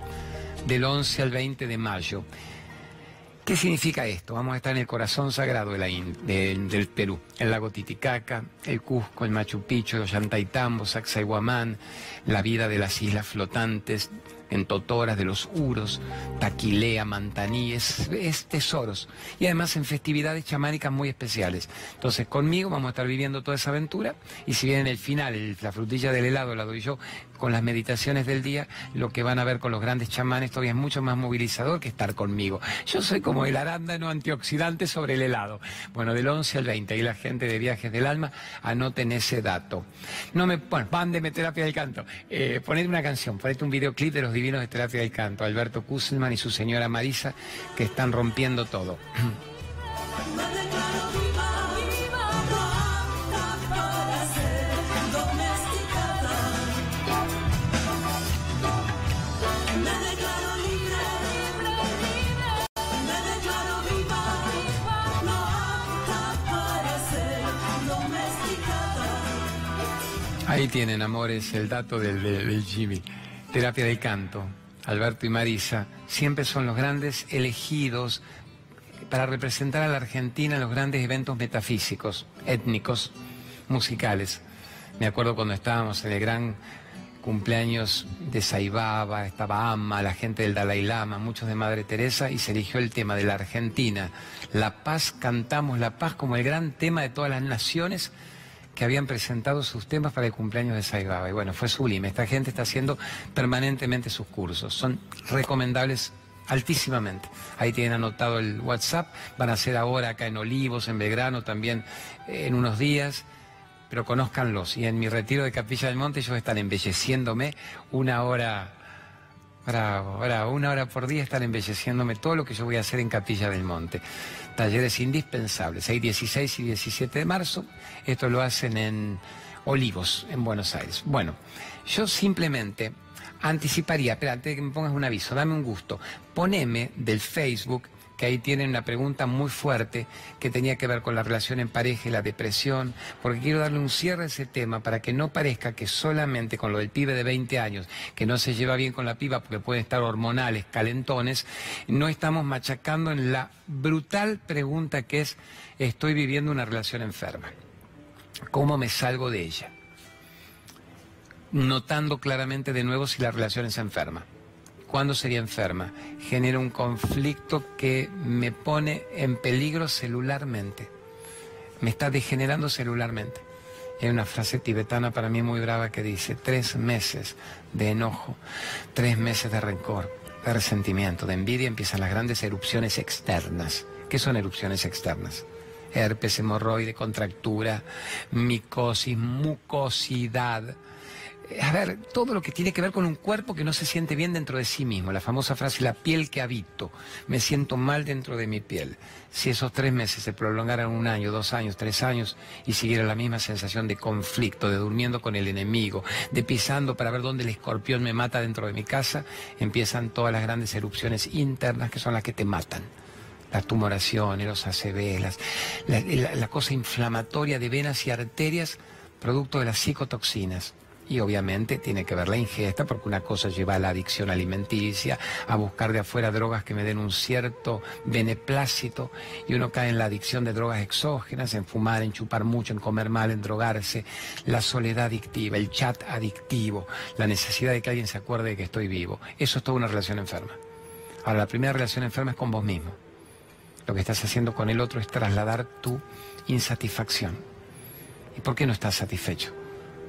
del 11 al 20 de mayo. ¿Qué significa esto? Vamos a estar en el corazón sagrado del Perú, el lago Titicaca, el Cusco, el Machu Picchu, los Yantaitambos, Sacsayhuamán, la vida de las islas flotantes, en Totoras de los Uros, Taquilea, Mantaní, es, tesoros. Y además en festividades chamánicas muy especiales. Entonces conmigo vamos a estar viviendo toda esa aventura y si bien en el final la frutilla del helado la doy yo con las meditaciones del día, lo que van a ver con los grandes chamanes todavía es mucho más movilizador que estar conmigo. Yo soy como el arándano antioxidante sobre el helado. Bueno, del 11 al 20, y la gente de Viajes del Alma, anoten ese dato. No me, bueno, mándeme terapia del canto. Eh, poned una canción, ponete un videoclip de los divinos de terapia del canto, Alberto Kusselman y su señora Marisa, que están rompiendo todo. *clears throat* Ahí tienen, amores, el dato del, del Jimmy. Terapia del canto. Alberto y Marisa siempre son los grandes elegidos para representar a la Argentina en los grandes eventos metafísicos, étnicos, musicales. Me acuerdo cuando estábamos en el gran cumpleaños de Saibaba, estaba Amma, la gente del Dalai Lama, muchos de Madre Teresa, y se eligió el tema de la Argentina. La paz, cantamos la paz como el gran tema de todas las naciones que habían presentado sus temas para el cumpleaños de Saibaba. Y bueno, fue sublime. Esta gente está haciendo permanentemente sus cursos. Son recomendables altísimamente. Ahí tienen anotado el WhatsApp, van a ser ahora acá en Olivos, en Belgrano también eh, en unos días, pero conózcanlos. Y en mi retiro de Capilla del Monte ellos están embelleciéndome una hora, bravo, bravo, una hora por día están embelleciéndome todo lo que yo voy a hacer en Capilla del Monte. Talleres indispensables, hay 16 y 17 de marzo, esto lo hacen en Olivos, en Buenos Aires. Bueno, yo simplemente anticiparía, espérate que me pongas un aviso, dame un gusto, poneme del Facebook, que ahí tienen una pregunta muy fuerte que tenía que ver con la relación en pareja y la depresión, porque quiero darle un cierre a ese tema para que no parezca que solamente con lo del pibe de 20 años, que no se lleva bien con la piba porque pueden estar hormonales, calentones, no estamos machacando en la brutal pregunta que es, estoy viviendo una relación enferma. ¿Cómo me salgo de ella? notando claramente de nuevo si la relación es enferma. ¿Cuándo sería enferma? Genera un conflicto que me pone en peligro celularmente. Me está degenerando celularmente. hay una frase tibetana para mí muy brava que dice, tres meses de enojo, tres meses de rencor, de resentimiento, de envidia, empiezan las grandes erupciones externas. ¿Qué son erupciones externas? Herpes, hemorroide, contractura, micosis, mucosidad, a ver, todo lo que tiene que ver con un cuerpo que no se siente bien dentro de sí mismo. La famosa frase, la piel que habito, me siento mal dentro de mi piel. Si esos tres meses se prolongaran un año, dos años, tres años y siguiera la misma sensación de conflicto, de durmiendo con el enemigo, de pisando para ver dónde el escorpión me mata dentro de mi casa, empiezan todas las grandes erupciones internas que son las que te matan las tumoraciones, los ACV, la, la cosa inflamatoria de venas y arterias, producto de las psicotoxinas y obviamente tiene que ver la ingesta porque una cosa lleva a la adicción alimenticia, a buscar de afuera drogas que me den un cierto beneplácito y uno cae en la adicción de drogas exógenas, en fumar, en chupar mucho, en comer mal, en drogarse, la soledad adictiva, el chat adictivo, la necesidad de que alguien se acuerde de que estoy vivo. Eso es toda una relación enferma. Ahora, la primera relación enferma es con vos mismo. Lo que estás haciendo con el otro es trasladar tu insatisfacción. ¿Y por qué no estás satisfecho?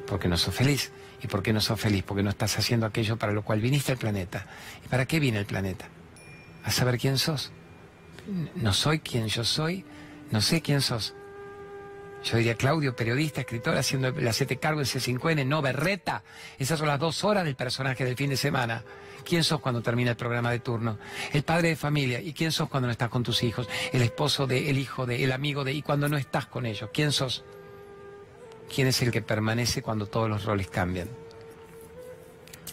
Porque no sos feliz. ¿Y por qué no sos feliz? Porque no estás haciendo aquello para lo cual viniste al planeta. ¿Y para qué viene el planeta? A saber quién sos. No soy quien yo soy, no sé quién sos. Yo diría Claudio, periodista, escritor, haciendo el hacete cargo en C5N, no berreta. Esas son las dos horas del personaje del fin de semana. ¿Quién sos cuando termina el programa de turno? El padre de familia. ¿Y quién sos cuando no estás con tus hijos? El esposo de, el hijo de, el amigo de, y cuando no estás con ellos. ¿Quién sos? Quién es el que permanece cuando todos los roles cambian.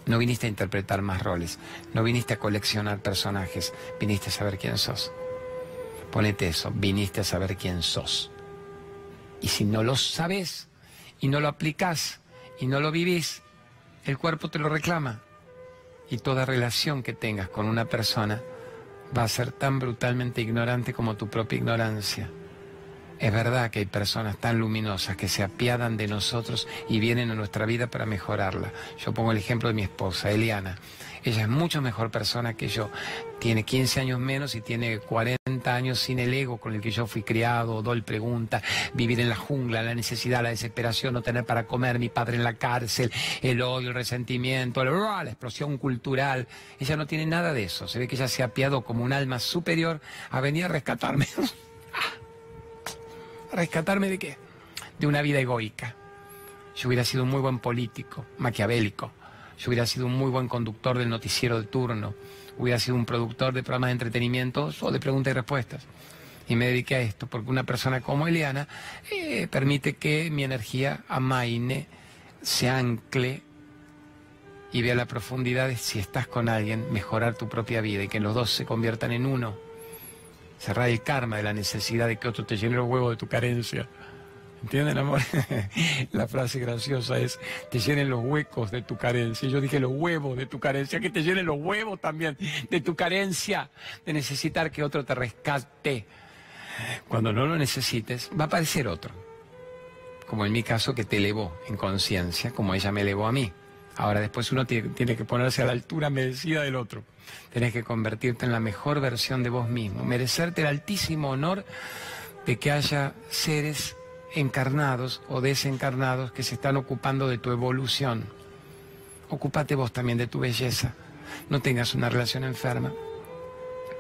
No viniste a interpretar más roles, no viniste a coleccionar personajes, viniste a saber quién sos. Ponete eso, viniste a saber quién sos. Y si no lo sabes y no lo aplicás y no lo vivís, el cuerpo te lo reclama. Y toda relación que tengas con una persona va a ser tan brutalmente ignorante como tu propia ignorancia. Es verdad que hay personas tan luminosas que se apiadan de nosotros y vienen a nuestra vida para mejorarla. Yo pongo el ejemplo de mi esposa, Eliana. Ella es mucho mejor persona que yo. Tiene 15 años menos y tiene 40 años sin el ego con el que yo fui criado. Dol pregunta, vivir en la jungla, la necesidad, la desesperación, no tener para comer, mi padre en la cárcel, el odio, el resentimiento, la explosión cultural. Ella no tiene nada de eso. Se ve que ella se ha apiado como un alma superior a venir a rescatarme. *laughs* ¿Rescatarme de qué? De una vida egoica. Yo hubiera sido un muy buen político, maquiavélico. Yo hubiera sido un muy buen conductor del noticiero de turno. Hubiera sido un productor de programas de entretenimiento o de preguntas y respuestas. Y me dediqué a esto porque una persona como Eliana eh, permite que mi energía amaine, se ancle y vea la profundidad de si estás con alguien, mejorar tu propia vida y que los dos se conviertan en uno cerrar el karma de la necesidad de que otro te llene los huevos de tu carencia. ¿Entienden, amor? *laughs* la frase graciosa es, te llenen los huecos de tu carencia. Yo dije los huevos de tu carencia, que te llenen los huevos también de tu carencia, de necesitar que otro te rescate. Cuando no lo necesites, va a aparecer otro. Como en mi caso, que te elevó en conciencia, como ella me elevó a mí. Ahora después uno tiene que ponerse a la altura merecida del otro. Tienes que convertirte en la mejor versión de vos mismo, merecerte el altísimo honor de que haya seres encarnados o desencarnados que se están ocupando de tu evolución. Ocúpate vos también de tu belleza. No tengas una relación enferma.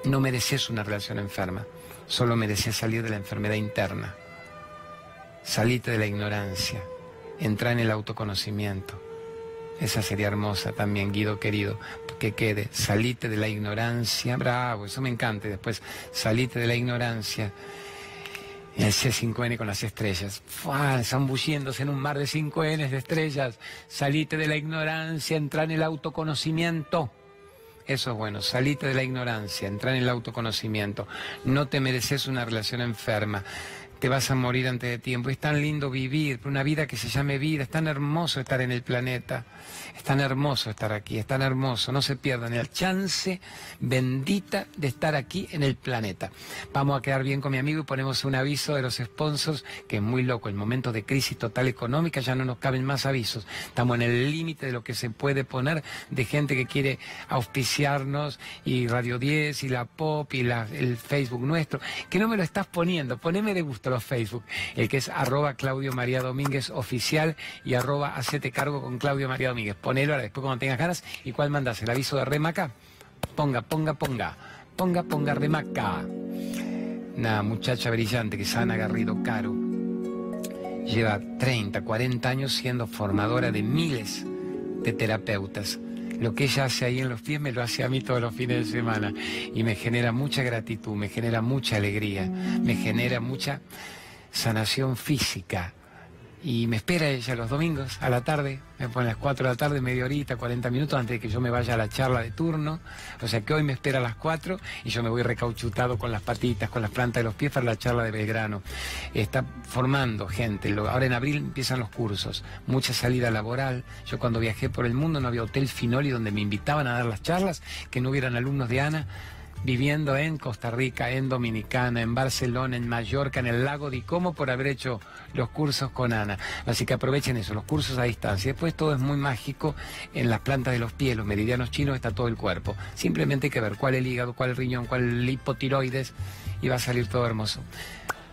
No mereces una relación enferma, solo mereces salir de la enfermedad interna. Salite de la ignorancia, entra en el autoconocimiento. Esa sería hermosa también, Guido querido, que quede. Salite de la ignorancia, bravo, eso me encanta. después, salite de la ignorancia. El C5N con las estrellas, zambulliéndose en un mar de 5N de estrellas. Salite de la ignorancia, entra en el autoconocimiento. Eso es bueno, salite de la ignorancia, entra en el autoconocimiento. No te mereces una relación enferma te vas a morir antes de tiempo. Es tan lindo vivir, una vida que se llame vida, es tan hermoso estar en el planeta, es tan hermoso estar aquí, es tan hermoso, no se pierdan el chance bendita de estar aquí en el planeta. Vamos a quedar bien con mi amigo y ponemos un aviso de los sponsors, que es muy loco, en momentos de crisis total económica ya no nos caben más avisos, estamos en el límite de lo que se puede poner de gente que quiere auspiciarnos y Radio 10 y la Pop y el Facebook nuestro, que no me lo estás poniendo, poneme de gusto los Facebook, el que es arroba Claudio María Domínguez oficial y arroba hacete cargo con Claudio María Domínguez. Ponelo ahora después cuando tengas ganas. ¿Y cuál mandas? ¿El aviso de Remaca? Ponga, ponga, ponga. Ponga, ponga Remaca. Una muchacha brillante que es Ana Garrido Caro. Lleva 30, 40 años siendo formadora de miles de terapeutas lo que ella hace ahí en los pies me lo hace a mí todos los fines de semana y me genera mucha gratitud, me genera mucha alegría, me genera mucha sanación física, y me espera ella los domingos a la tarde, me pone a las 4 de la tarde, media horita, 40 minutos antes de que yo me vaya a la charla de turno. O sea que hoy me espera a las 4 y yo me voy recauchutado con las patitas, con las plantas de los pies para la charla de Belgrano. Está formando gente. Ahora en abril empiezan los cursos, mucha salida laboral. Yo cuando viajé por el mundo no había hotel Finoli donde me invitaban a dar las charlas, que no hubieran alumnos de Ana viviendo en Costa Rica, en Dominicana, en Barcelona, en Mallorca, en el lago de Como por haber hecho los cursos con Ana. Así que aprovechen eso, los cursos a distancia. Después todo es muy mágico en las plantas de los pies, los meridianos chinos, está todo el cuerpo. Simplemente hay que ver cuál el hígado, cuál el riñón, cuál el hipotiroides y va a salir todo hermoso.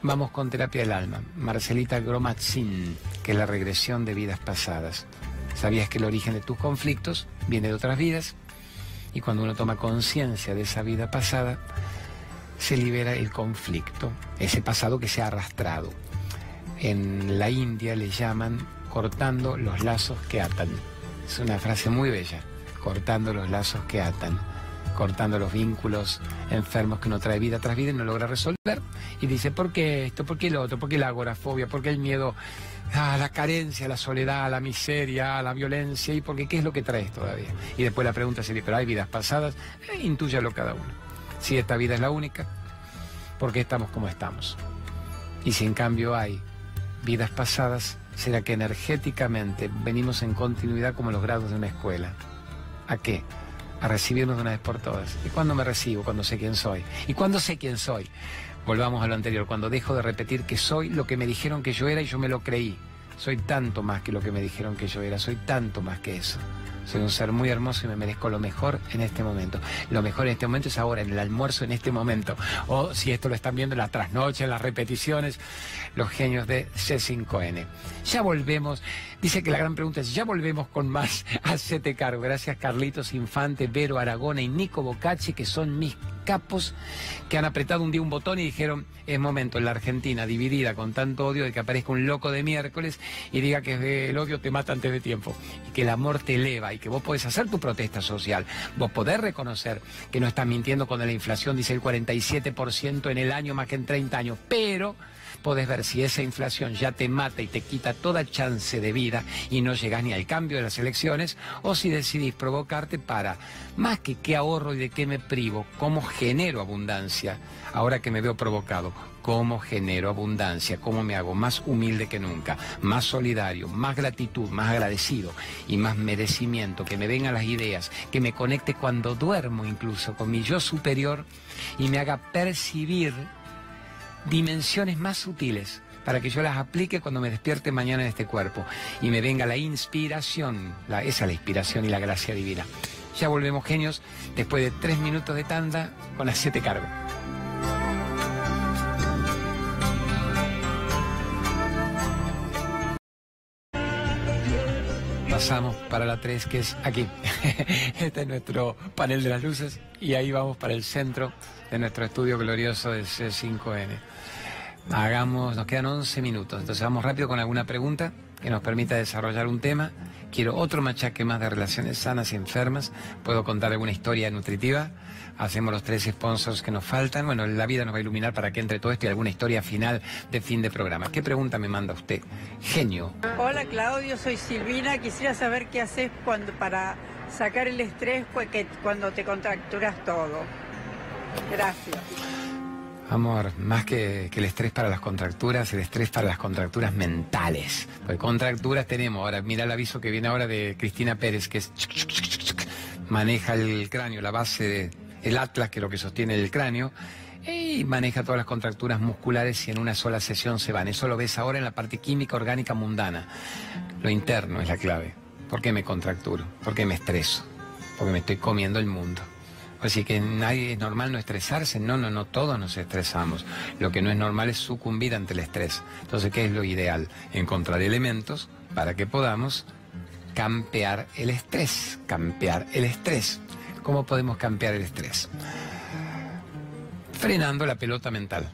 Vamos con terapia del alma. Marcelita Gromatzin, que es la regresión de vidas pasadas. ¿Sabías que el origen de tus conflictos viene de otras vidas? Y cuando uno toma conciencia de esa vida pasada, se libera el conflicto, ese pasado que se ha arrastrado. En la India le llaman cortando los lazos que atan. Es una frase muy bella, cortando los lazos que atan, cortando los vínculos enfermos que uno trae vida tras vida y no logra resolver. Y dice, ¿por qué esto? ¿Por qué lo otro? ¿Por qué la agorafobia? ¿Por qué el miedo a la carencia, a la soledad, a la miseria, a la violencia, y porque qué es lo que traes todavía. Y después la pregunta sería, pero hay vidas pasadas, eh, intúyalo cada uno. Si esta vida es la única, ¿por qué estamos como estamos? Y si en cambio hay vidas pasadas, será que energéticamente venimos en continuidad como los grados de una escuela. ¿A qué? A recibirnos de una vez por todas. ¿Y cuándo me recibo? Cuando sé quién soy. ¿Y cuándo sé quién soy? Volvamos a lo anterior, cuando dejo de repetir que soy lo que me dijeron que yo era y yo me lo creí. Soy tanto más que lo que me dijeron que yo era, soy tanto más que eso. Soy un ser muy hermoso y me merezco lo mejor en este momento. Lo mejor en este momento es ahora, en el almuerzo, en este momento. O si esto lo están viendo en la trasnoche, en las repeticiones, los genios de C5N. Ya volvemos. Dice que la gran pregunta es, ya volvemos con más *laughs* Hacete Cargo. Gracias Carlitos Infante, Vero Aragona y Nico Bocacci, que son mis capos que han apretado un día un botón y dijeron, es momento en la Argentina dividida con tanto odio de que aparezca un loco de miércoles y diga que el odio te mata antes de tiempo y que el amor te eleva y que vos podés hacer tu protesta social, vos podés reconocer que no estás mintiendo cuando la inflación dice el 47% en el año más que en 30 años, pero podés ver si esa inflación ya te mata y te quita toda chance de vida y no llegas ni al cambio de las elecciones, o si decidís provocarte para, más que qué ahorro y de qué me privo, cómo genero abundancia, ahora que me veo provocado, cómo genero abundancia, cómo me hago más humilde que nunca, más solidario, más gratitud, más agradecido y más merecimiento, que me vengan las ideas, que me conecte cuando duermo incluso con mi yo superior y me haga percibir dimensiones más sutiles para que yo las aplique cuando me despierte mañana en este cuerpo y me venga la inspiración, esa la inspiración y la gracia divina. Ya volvemos genios después de tres minutos de tanda con las siete cargos. pasamos para la 3, que es aquí. *laughs* este es nuestro panel de las luces y ahí vamos para el centro de nuestro estudio glorioso de C5N. Hagamos, nos quedan 11 minutos, entonces vamos rápido con alguna pregunta que nos permita desarrollar un tema. Quiero otro machaque más de relaciones sanas y enfermas. Puedo contar alguna historia nutritiva. Hacemos los tres sponsors que nos faltan. Bueno, la vida nos va a iluminar para que entre todo esto y alguna historia final de fin de programa. ¿Qué pregunta me manda usted? Genio. Hola Claudio, soy Silvina. Quisiera saber qué haces cuando, para sacar el estrés pues, cuando te contracturas todo. Gracias. Amor, más que, el estrés para las contracturas, el estrés para las contracturas mentales. Porque contracturas tenemos. Ahora, mira el aviso que viene ahora de Cristina Pérez, que es maneja el cráneo, la base, el atlas, que es lo que sostiene el cráneo, y maneja todas las contracturas musculares y en una sola sesión se van. Eso lo ves ahora en la parte química orgánica mundana. Lo interno es la clave. ¿Por qué me contracturo? ¿Por qué me estreso? Porque me estoy comiendo el mundo. Así que nadie es normal no estresarse. No, no, no, todos nos estresamos. Lo que no es normal es sucumbir ante el estrés. Entonces, ¿qué es lo ideal? Encontrar elementos para que podamos campear el estrés. Campear el estrés. ¿Cómo podemos campear el estrés? Frenando la pelota mental.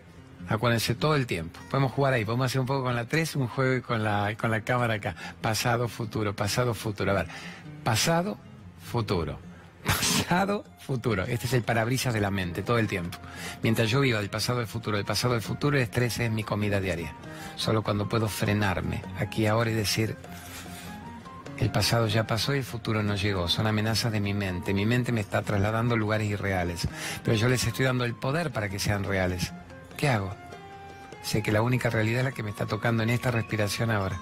Acuérdense todo el tiempo. Podemos jugar ahí, podemos hacer un poco con la 3, un juego con la, con la cámara acá. Pasado, futuro, pasado, futuro. A ver, pasado, futuro pasado, futuro. Este es el parabrisas de la mente todo el tiempo. Mientras yo viva del pasado al futuro, del pasado al futuro, el estrés es mi comida diaria. Solo cuando puedo frenarme aquí ahora y decir, el pasado ya pasó y el futuro no llegó. Son amenazas de mi mente. Mi mente me está trasladando a lugares irreales. Pero yo les estoy dando el poder para que sean reales. ¿Qué hago? Sé que la única realidad es la que me está tocando en esta respiración ahora.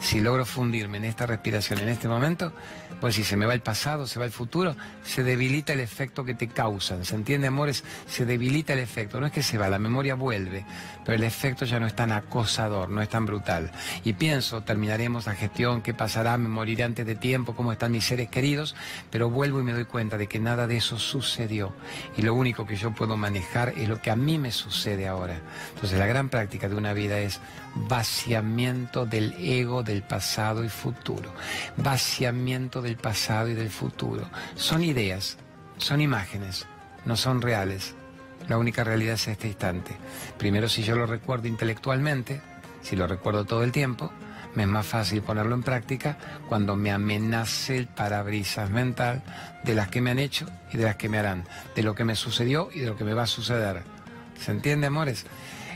Si logro fundirme en esta respiración en este momento, pues si se me va el pasado, se va el futuro, se debilita el efecto que te causan. ¿Se entiende, amores? Se debilita el efecto. No es que se va, la memoria vuelve, pero el efecto ya no es tan acosador, no es tan brutal. Y pienso, terminaremos la gestión, qué pasará, me moriré antes de tiempo, cómo están mis seres queridos, pero vuelvo y me doy cuenta de que nada de eso sucedió. Y lo único que yo puedo manejar es lo que a mí me sucede ahora. Entonces la gran práctica de una vida es vaciamiento del ego del pasado y futuro, vaciamiento del pasado y del futuro. Son ideas, son imágenes, no son reales. La única realidad es este instante. Primero, si yo lo recuerdo intelectualmente, si lo recuerdo todo el tiempo, me es más fácil ponerlo en práctica cuando me amenace el parabrisas mental de las que me han hecho y de las que me harán, de lo que me sucedió y de lo que me va a suceder. ¿Se entiende, amores?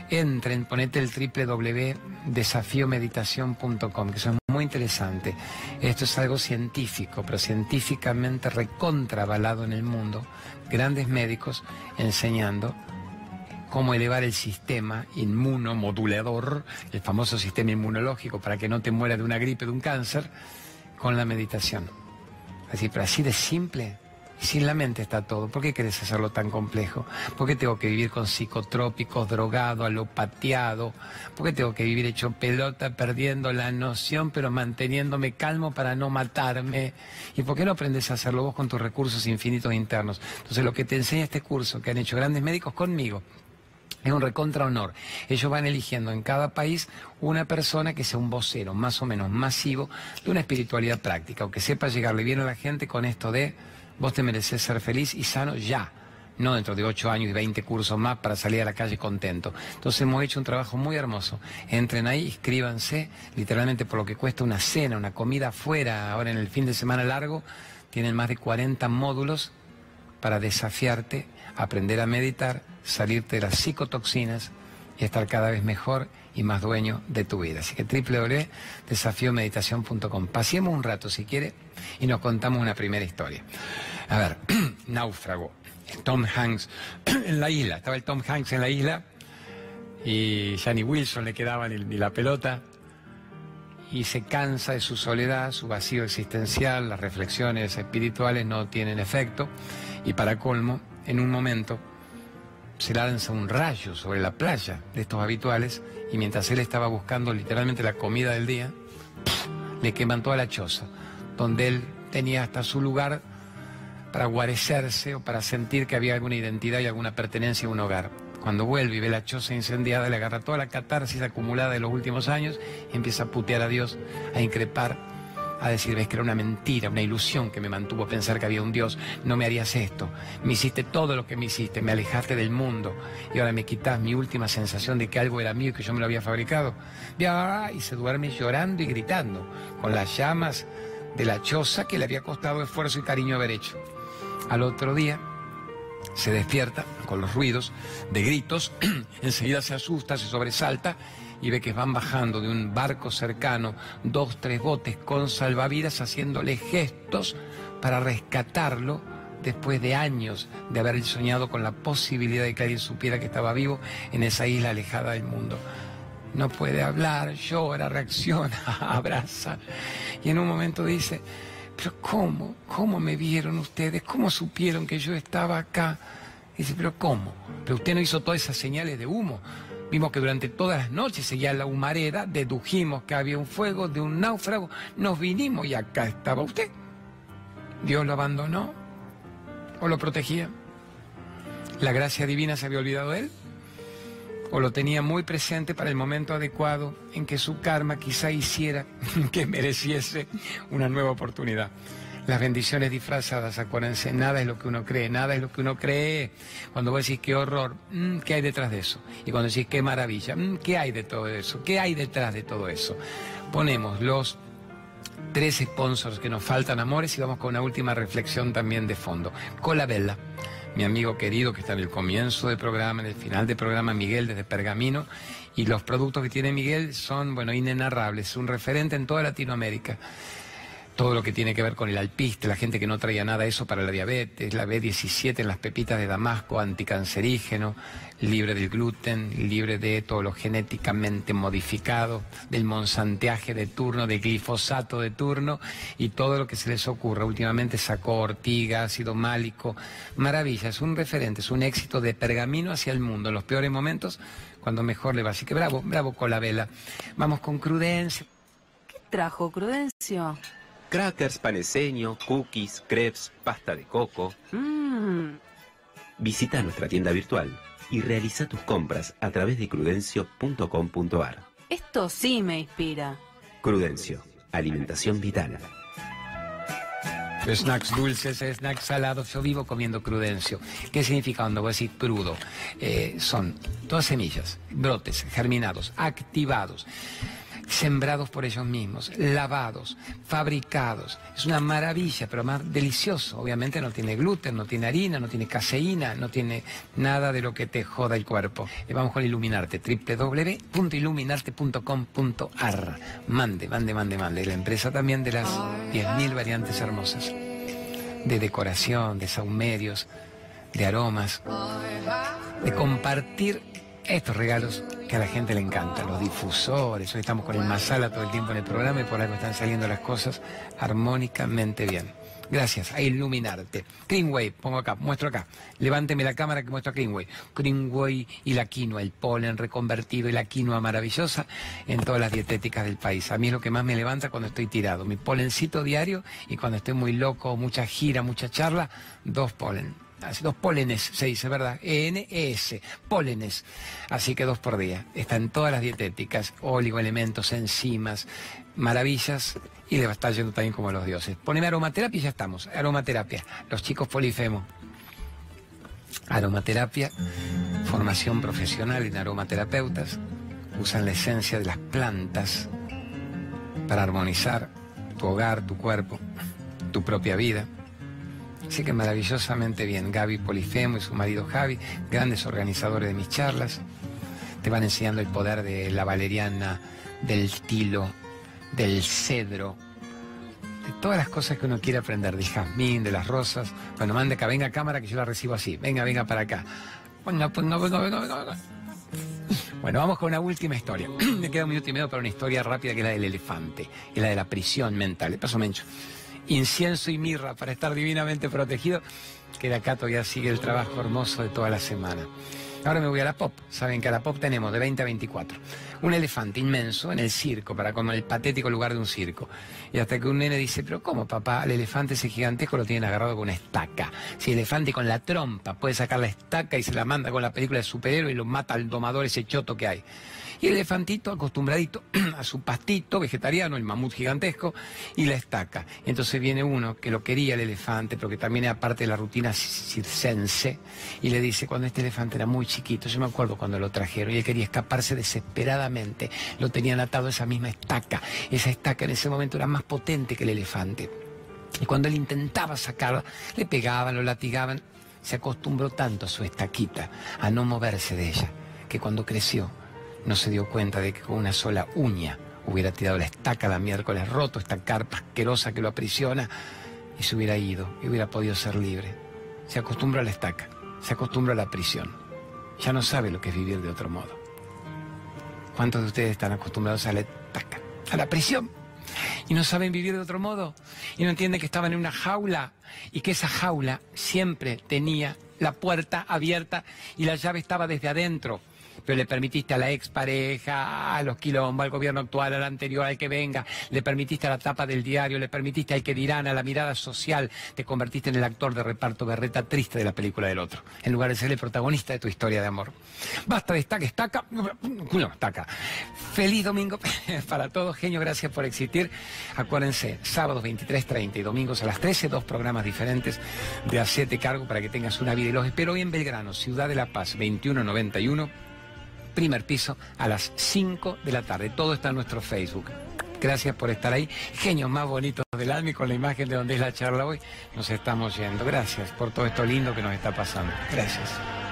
entren, ponete el www.desafiomeditación.com, que eso es muy interesante. Esto es algo científico, pero científicamente recontravalado en el mundo. Grandes médicos enseñando cómo elevar el sistema inmunomodulador, el famoso sistema inmunológico, para que no te muera de una gripe, de un cáncer, con la meditación. Así, pero así de simple, sin la mente está todo. ¿Por qué querés hacerlo tan complejo? ¿Por qué tengo que vivir con psicotrópicos, drogado, alopateado? ¿Por qué tengo que vivir hecho pelota, perdiendo la noción, pero manteniéndome calmo para no matarme? ¿Y por qué no aprendes a hacerlo vos con tus recursos infinitos internos? Entonces, lo que te enseña este curso que han hecho grandes médicos conmigo, es un recontra honor. Ellos van eligiendo en cada país una persona que sea un vocero más o menos masivo de una espiritualidad práctica o que sepa llegarle bien a la gente con esto de Vos te mereces ser feliz y sano ya, no dentro de ocho años y 20 cursos más para salir a la calle contento. Entonces hemos hecho un trabajo muy hermoso. Entren ahí, inscríbanse, literalmente por lo que cuesta una cena, una comida afuera, ahora en el fin de semana largo, tienen más de 40 módulos para desafiarte, aprender a meditar, salirte de las psicotoxinas y estar cada vez mejor y más dueño de tu vida. Así que www.desafiomeditación.com. Pasemos un rato si quiere y nos contamos una primera historia. A ver, *clears throat* náufrago. Tom Hanks *clears throat* en la isla. Estaba el Tom Hanks en la isla y Johnny Wilson le quedaba ni la pelota y se cansa de su soledad, su vacío existencial, las reflexiones espirituales no tienen efecto y para colmo, en un momento se lanza un rayo sobre la playa de estos habituales y mientras él estaba buscando literalmente la comida del día, *sniffs* le queman toda la choza, donde él tenía hasta su lugar para guarecerse o para sentir que había alguna identidad y alguna pertenencia a un hogar. Cuando vuelve y ve la choza incendiada, le agarra toda la catarsis acumulada de los últimos años y empieza a putear a Dios, a increpar a decir, ves que era una mentira, una ilusión que me mantuvo pensar que había un Dios, no me harías esto, me hiciste todo lo que me hiciste, me alejaste del mundo y ahora me quitas mi última sensación de que algo era mío y que yo me lo había fabricado. Y se duerme llorando y gritando, con las llamas de la choza que le había costado esfuerzo y cariño haber hecho. Al otro día se despierta con los ruidos de gritos, *clears throat* enseguida se asusta, se sobresalta y ve que van bajando de un barco cercano dos, tres botes con salvavidas haciéndole gestos para rescatarlo después de años de haber soñado con la posibilidad de que alguien supiera que estaba vivo en esa isla alejada del mundo. No puede hablar, llora, reacciona, *laughs* abraza. Y en un momento dice, pero ¿cómo? ¿Cómo me vieron ustedes? ¿Cómo supieron que yo estaba acá? dice, pero ¿cómo? Pero usted no hizo todas esas señales de humo. Vimos que durante todas las noches seguía la humareda, dedujimos que había un fuego de un náufrago, nos vinimos y acá estaba usted. Dios lo abandonó o lo protegía. La gracia divina se había olvidado de él o lo tenía muy presente para el momento adecuado en que su karma quizá hiciera *laughs* que mereciese una nueva oportunidad. Las bendiciones disfrazadas, acuérdense, nada es lo que uno cree, nada es lo que uno cree. Cuando vos decís qué horror, mm, ¿qué hay detrás de eso? Y cuando decís qué maravilla, mm, ¿qué hay de todo eso? ¿Qué hay detrás de todo eso? Ponemos los tres sponsors que nos faltan, amores, y vamos con una última reflexión también de fondo. Colabella, mi amigo querido que está en el comienzo del programa, en el final del programa, Miguel desde Pergamino, y los productos que tiene Miguel son, bueno, inenarrables, un referente en toda Latinoamérica todo lo que tiene que ver con el alpiste, la gente que no traía nada eso para la diabetes, la B17 en las pepitas de Damasco, anticancerígeno, libre del gluten, libre de todo lo genéticamente modificado, del monsanteaje de turno, del glifosato de turno y todo lo que se les ocurra. Últimamente sacó ortiga, ácido málico, maravilla, es un referente, es un éxito de pergamino hacia el mundo, en los peores momentos, cuando mejor le va. Así que bravo, bravo con la vela. Vamos con Crudencio. ¿Qué trajo Crudencio? Crackers, paneseño, cookies, crepes, pasta de coco. Mmm. Visita nuestra tienda virtual y realiza tus compras a través de crudencio.com.ar. Esto sí me inspira. Crudencio, alimentación vital. Snacks dulces, snacks salados, yo vivo comiendo crudencio. ¿Qué significa cuando voy a decir crudo? Eh, son todas semillas, brotes, germinados, activados sembrados por ellos mismos, lavados, fabricados. Es una maravilla, pero más delicioso. Obviamente no tiene gluten, no tiene harina, no tiene caseína, no tiene nada de lo que te joda el cuerpo. Y vamos con Iluminarte, www.iluminarte.com.ar. Mande, mande, mande, mande. La empresa también de las 10.000 variantes hermosas. De decoración, de saumerios, de aromas, de compartir estos regalos que a la gente le encantan, los difusores, hoy estamos con el masala todo el tiempo en el programa y por algo están saliendo las cosas armónicamente bien. Gracias, a iluminarte. Greenway, pongo acá, muestro acá. Levánteme la cámara que muestro a Greenway. Greenway y la quinoa, el polen reconvertido y la quinoa maravillosa en todas las dietéticas del país. A mí es lo que más me levanta cuando estoy tirado. Mi polencito diario y cuando estoy muy loco, mucha gira, mucha charla, dos polen dos pólenes se dice, ¿verdad? E-N-E-S, pólenes. Así que dos por día. Está en todas las dietéticas, oligoelementos, enzimas, maravillas. Y le va a estar yendo también como los dioses. Poneme aromaterapia y ya estamos. Aromaterapia. Los chicos polifemo. Aromaterapia, formación profesional en aromaterapeutas. Usan la esencia de las plantas para armonizar tu hogar, tu cuerpo, tu propia vida. Así que maravillosamente bien. Gaby Polifemo y su marido Javi, grandes organizadores de mis charlas. Te van enseñando el poder de la valeriana, del tilo, del cedro, de todas las cosas que uno quiere aprender, del jazmín, de las rosas. Bueno, mande acá, venga cámara que yo la recibo así. Venga, venga para acá. Venga, venga, venga, venga, venga. Bueno, vamos con una última historia. *clears throat* Me queda un minuto y medio para una historia rápida que es la del elefante, y la de la prisión mental. Le paso mencho incienso y mirra para estar divinamente protegido, que de acá todavía sigue el trabajo hermoso de toda la semana. Ahora me voy a la pop. Saben que a la pop tenemos de 20 a 24. Un elefante inmenso en el circo, para como el patético lugar de un circo. Y hasta que un nene dice, pero ¿cómo papá? El elefante ese gigantesco lo tienen agarrado con una estaca. Si el elefante con la trompa puede sacar la estaca y se la manda con la película de superhéroe y lo mata al domador ese choto que hay. Y el elefantito acostumbradito *clears throat* a su pastito vegetariano, el mamut gigantesco, y la estaca. Entonces viene uno que lo quería el elefante, pero que también era parte de la rutina circense, y le dice, cuando este elefante era muy chiquito, yo me acuerdo cuando lo trajeron, y él quería escaparse desesperadamente, lo tenían atado esa misma estaca. Esa estaca en ese momento era más potente que el elefante. Y cuando él intentaba sacarla, le pegaban, lo latigaban. Se acostumbró tanto a su estaquita, a no moverse de ella, que cuando creció no se dio cuenta de que con una sola uña hubiera tirado la estaca la miércoles roto, esta carpa asquerosa que lo aprisiona, y se hubiera ido y hubiera podido ser libre. Se acostumbró a la estaca, se acostumbró a la prisión. Ya no sabe lo que es vivir de otro modo. ¿Cuántos de ustedes están acostumbrados a la a la prisión? y no saben vivir de otro modo y no entienden que estaban en una jaula y que esa jaula siempre tenía la puerta abierta y la llave estaba desde adentro pero le permitiste a la expareja, a los quilombos, al gobierno actual, al anterior, al que venga, le permitiste a la tapa del diario, le permitiste al que dirán, a la mirada social, te convertiste en el actor de reparto berreta triste de la película del otro, en lugar de ser el protagonista de tu historia de amor. Basta de estaca, estaca, no, estaca. Feliz domingo *laughs* para todos, genio, gracias por existir. Acuérdense, sábados 23.30 y domingos a las 13, dos programas diferentes de Hacete Cargo para que tengas una vida. Y los espero hoy en Belgrano, Ciudad de la Paz, 2191 primer piso a las 5 de la tarde. Todo está en nuestro Facebook. Gracias por estar ahí. Genios más bonitos del alma con la imagen de donde es la charla hoy. Nos estamos yendo. Gracias por todo esto lindo que nos está pasando. Gracias.